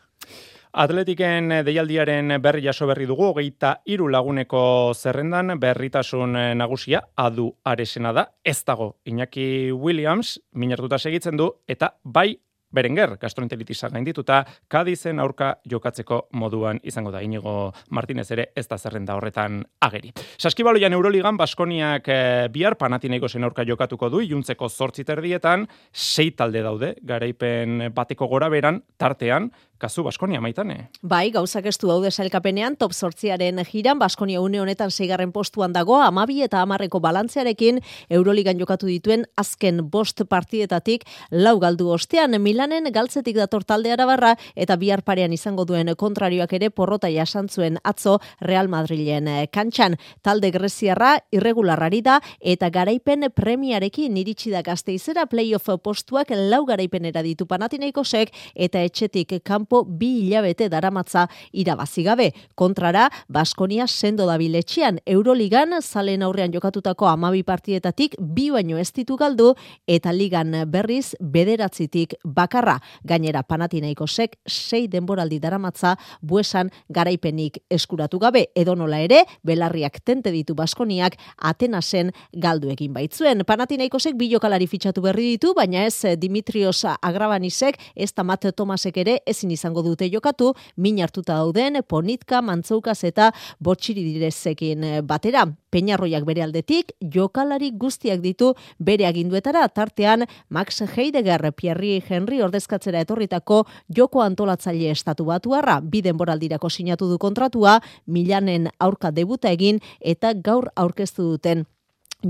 Atletiken deialdiaren berri jaso berri dugu, hogeita iru laguneko zerrendan berritasun nagusia adu aresena da, ez dago Iñaki Williams, minartuta segitzen du, eta bai Berenger, gastroenteritisa gaindituta, Kadizen aurka jokatzeko moduan izango da. Inigo Martinez ere ez da zerrenda horretan ageri. Saskibaloian Euroligan Baskoniak e, bihar Panathinaiko aurka jokatuko du iluntzeko 8 terdietan, sei talde daude garaipen bateko gora beran tartean kasu Baskonia maitane. Bai, gauzak estu daude sailkapenean top sortziaren jiran Baskonia une honetan seigarren postuan dago, amabi eta amarreko balantzearekin Euroligan jokatu dituen azken bost partietatik lau galdu ostean Milanen galtzetik dator talde arabarra eta bihar parean izango duen kontrarioak ere porrota jasantzuen atzo Real Madrilen kantxan. Talde greziarra irregularrari da eta garaipen premiarekin iritsi da gazteizera playoff postuak lau garaipenera ditu panatinaikosek eta etxetik kan kanpo bi hilabete daramatza irabazi gabe. Kontrara, Baskonia sendo da biletxean Euroligan zalen aurrean jokatutako amabi partietatik bi baino ez ditu galdu eta ligan berriz bederatzitik bakarra. Gainera panatinaiko sek sei denboraldi daramatza buesan garaipenik eskuratu gabe. Edo nola ere, belarriak tente ditu Baskoniak Atenasen galdu egin baitzuen. Panatinaiko sek bi jokalari fitxatu berri ditu, baina ez Dimitrios Agrabanisek, ez tamate Tomasek ere ezin izango dute jokatu, min hartuta dauden Ponitka, Mantzoukaz eta Botxiri direzekin eh, batera. Peñarroiak bere aldetik, jokalari guztiak ditu bere aginduetara, tartean Max Heidegger, Pierri Henry ordezkatzera etorritako joko antolatzaile estatu batuarra, biden boraldirako sinatu du kontratua, milanen aurka debuta egin eta gaur aurkeztu duten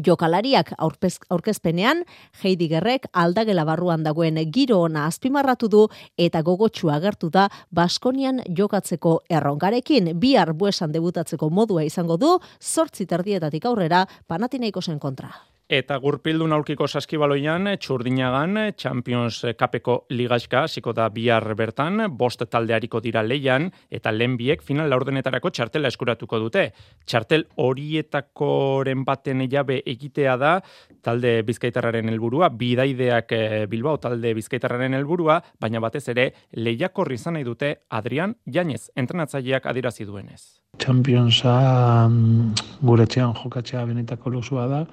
Jokalariak aurkezpenean, Heidi Gerrek aldagela barruan dagoen giro ona azpimarratu du eta gogotsu agertu da Baskonian jokatzeko errongarekin. Bihar buesan debutatzeko modua izango du, sortzi terdietatik aurrera Panatinaiko zen kontra. Eta gurpildu aurkiko saskibaloian, txurdinagan, Champions Cupeko ligaxka, hasiko da bihar bertan, bost taldeariko dira leian, eta lehenbiek final laurdenetarako txartela eskuratuko dute. Txartel horietakoren baten jabe egitea da, talde bizkaitarraren helburua, bidaideak eh, Bilbao talde bizkaitarraren helburua, baina batez ere, lehiako rizan nahi dute Adrian Janez, entrenatzaileak adirazi duenez. Championsa mm, gure jokatzea benetako luzua da,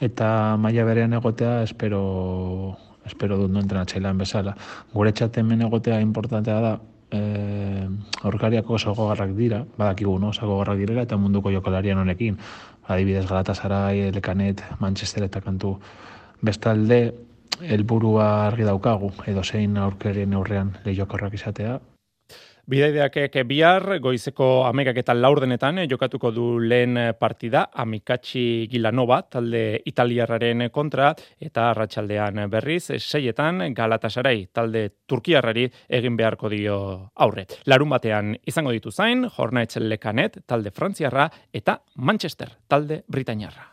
eta maila berean egotea espero espero dut no entrenatzailean bezala. Gure txaten men egotea importantea da, eh, aurkariako oso gogarrak dira, badakigu, no? oso gogarrak direla, eta munduko jokalarian honekin. Adibidez, Galatasaray, Lekanet, Manchester eta kantu bestalde, helburua argi daukagu, edo zein aurkerien aurrean lehiokorrak izatea, Bidaideak bihar, goizeko amekak eta laurdenetan eh, jokatuko du lehen partida, amikatxi Gilanova, talde italiarraren kontra, eta arratsaldean berriz, seietan Galatasaray, talde turkiarrari egin beharko dio aurre. Larun batean izango ditu zain, Hornets Lekanet, talde frantziarra, eta Manchester, talde britainiarra.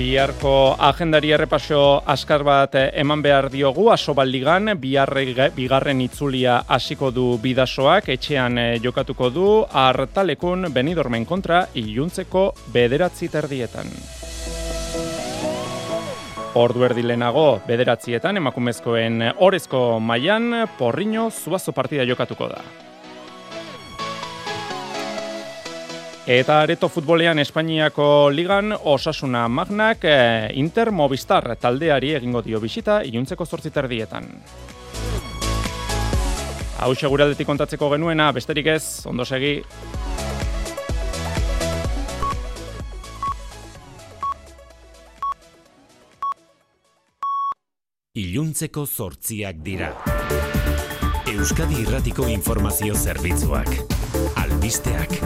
Biharko agendari errepaso askar bat eman behar diogu, aso baldigan, bigarren itzulia hasiko du bidasoak, etxean eh, jokatuko du, hartalekun benidormen kontra, iluntzeko bederatzi terdietan. Ordu erdi lehenago bederatzietan emakumezkoen orezko mailan porriño zuazo partida jokatuko da. Eta areto futbolean Espainiako ligan osasuna magnak eh, Inter Movistar taldeari egingo dio bisita iluntzeko zortzi terdietan. Hau seguraldetik kontatzeko genuena, besterik ez, ondo segi. Iluntzeko zortziak dira. Euskadi Irratiko Informazio Zerbitzuak. Albisteak.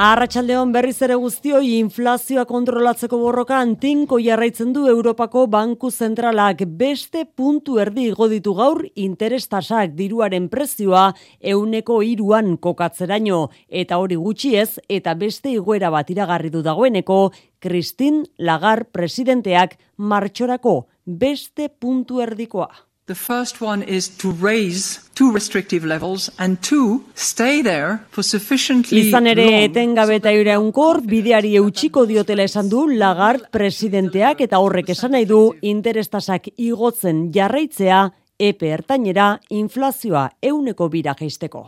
Arratxaldeon berriz ere guztioi inflazioa kontrolatzeko borrokan tinko jarraitzen du Europako Banku Zentralak beste puntu erdi goditu gaur interestasak diruaren prezioa euneko iruan kokatzeraino eta hori gutxiez eta beste igoera bat iragarri du dagoeneko Kristin Lagar presidenteak martxorako beste puntu erdikoa. The first one is to raise too restrictive levels and to stay there for sufficiently Izan ere etengabe eta iraunkor bideari eutxiko diotela esan du Lagard presidenteak eta horrek esan nahi du interestasak igotzen jarraitzea epe ertainera inflazioa euneko bira geisteko.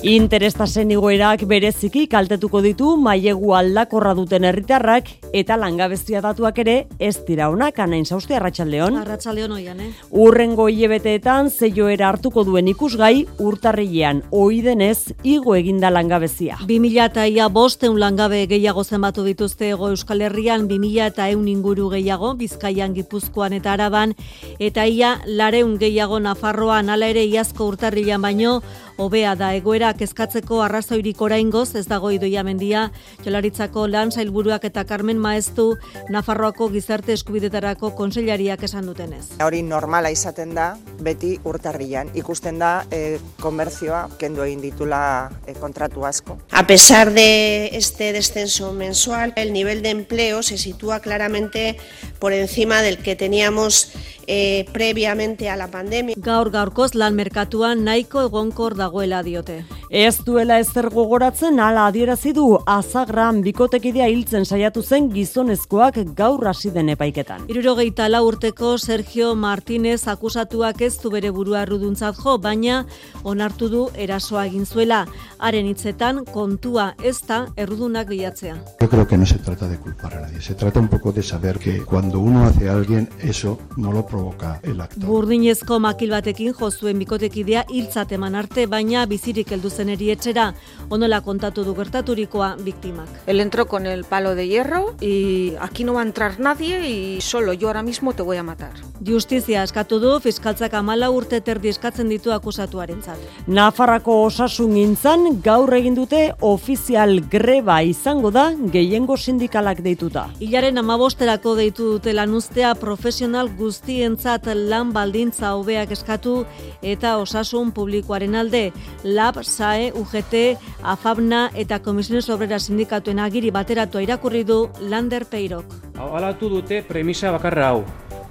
Interestasen igoerak bereziki kaltetuko ditu mailegu aldakorra duten herritarrak eta langabezia datuak ere ez dira onak anain zauzte arratsaldeon. Arratsaldeon oian, eh? Urrengo hilebeteetan zeioera hartuko duen ikusgai urtarrilean ohi denez igo eginda langabezia. 2000 eta ia bosteun langabe gehiago zenbatu dituzte ego Euskal Herrian 2000 eta eun inguru gehiago Bizkaian, Gipuzkoan eta Araban eta ia lareun gehiago Nafarroan ala ere iazko urtarrilean baino hobea da egoerak eskatzeko arrazoirik oraingoz ez dago idoia mendia jolaritzako lan sailburuak eta Carmen Maestu Nafarroako gizarte eskubidetarako konseilariak esan dutenez. Hori normala izaten da beti urtarrian ikusten da e, komertzioa kendu egin ditula e, kontratu asko. A pesar de este descenso mensual, el nivel de empleo se sitúa claramente por encima del que teníamos eh, previamente a la pandemia. Gaur gaurkoz lan merkatuan nahiko egonkor dagoela diote. Ez duela ezer gogoratzen ala adierazi du azagran bikotekidea hiltzen saiatu zen gizonezkoak gaur hasi den epaiketan. Irurogeita la urteko Sergio Martínez akusatuak ez du bere burua erruduntzat jo, baina onartu du erasoa egin zuela. Haren hitzetan kontua ez da errudunak bilatzea. Yo creo que no se trata de culpar a nadie, se trata un poco de saber que cuando uno hace a alguien eso no lo provoca el acto. Burdinezko makil batekin jo zuen bikotekidea hiltzat eman arte, baina bizirik heldu zen erietxera, onola kontatu du gertaturikoa biktimak. Él entró con el palo de hierro y aquí no va a entrar nadie y solo yo ahora mismo te voy a matar. Justizia eskatu du fiskaltzak amala urte terdi eskatzen ditu akusatuarentzat. Nafarrako osasun gintzan gaur egin dute ofizial greba izango da gehiengo sindikalak deituta. Ilaren amabosterako deitu dute lanuztea profesional guztientzat lan baldintza hobeak eskatu eta osasun publikoaren alde LAB, SAE, UGT, AFABNA eta Komisiones Obrera Sindikatuen agiri bateratu irakurri du Lander Peirok. Alatu dute premisa bakarra hau.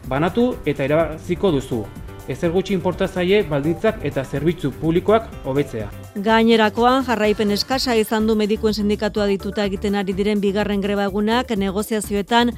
Banatu eta erabaziko duzu. Ezer gutxi importazaie baldintzak eta zerbitzu publikoak hobetzea. Gainerakoan jarraipen eskasa izan du medikuen sindikatua dituta egiten ari diren bigarren greba egunak negoziazioetan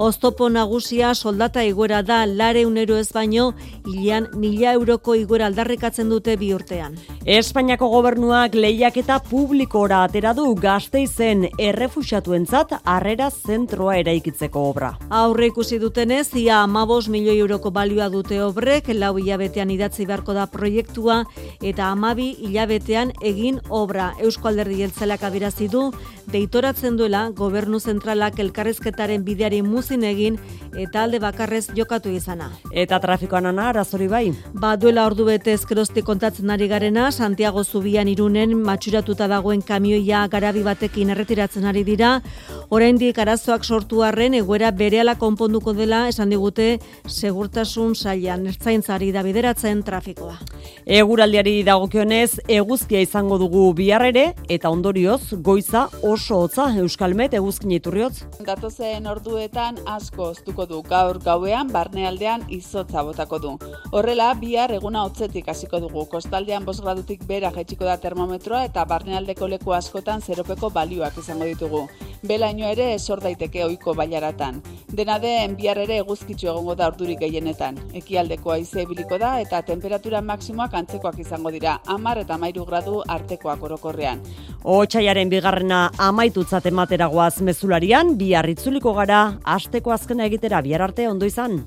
oztopo nagusia soldata iguera da lare unero ez baino hilean mila euroko iguera aldarrikatzen dute bi urtean. Espainiako gobernuak lehiaketa publikora atera du gazteizen errefuxatuentzat harrera zentroa eraikitzeko obra. Aurre ikusi dutenez, ia amabos milioi euroko balioa dute obrek, lau hilabetean idatzi beharko da proiektua eta amabi hilabetean egin obra. Eusko Alderdi Jeltzalak adirazi du, deitoratzen duela gobernu zentralak elkarrezketaren bideari muzin egin eta alde bakarrez jokatu izana. Eta trafikoan ana arazori bai. Ba duela ordu bete ezkerosti kontatzen ari garena, Santiago Zubian irunen matxuratuta dagoen kamioia garabi batekin erretiratzen ari dira, oraindik arazoak sortu arren egoera berehala konponduko dela esan digute segurtasun sailan ertzaintzari da bideratzen trafikoa. Eguraldiari dagokionez eguzkia izango dugu bihar ere eta ondorioz goiza oso hotza Euskalmet eguzkin iturriotz. Datozen orduetan asko oztuko du gaur gauean barnealdean izotza botako du. Horrela bihar eguna hotzetik hasiko dugu. Kostaldean 5 gradutik bera jaitsiko da termometroa eta barnealdeko leku askotan zeropeko balioak izango ditugu. Belaino ere esor daiteke ohiko bailaratan. Dena den bihar ere eguzkitzu egongo da ordurik gehienetan. Ekialdeko haize ibiliko da eta temperatura maksimoak antzekoak izango dira. 10 eta 13 gradu artekoak orokorrean. Otsaiaren bigarrena amaitutzat emateragoaz mezularian, bihar itzuliko gara, asteko azkena egitera bihar arte ondo izan.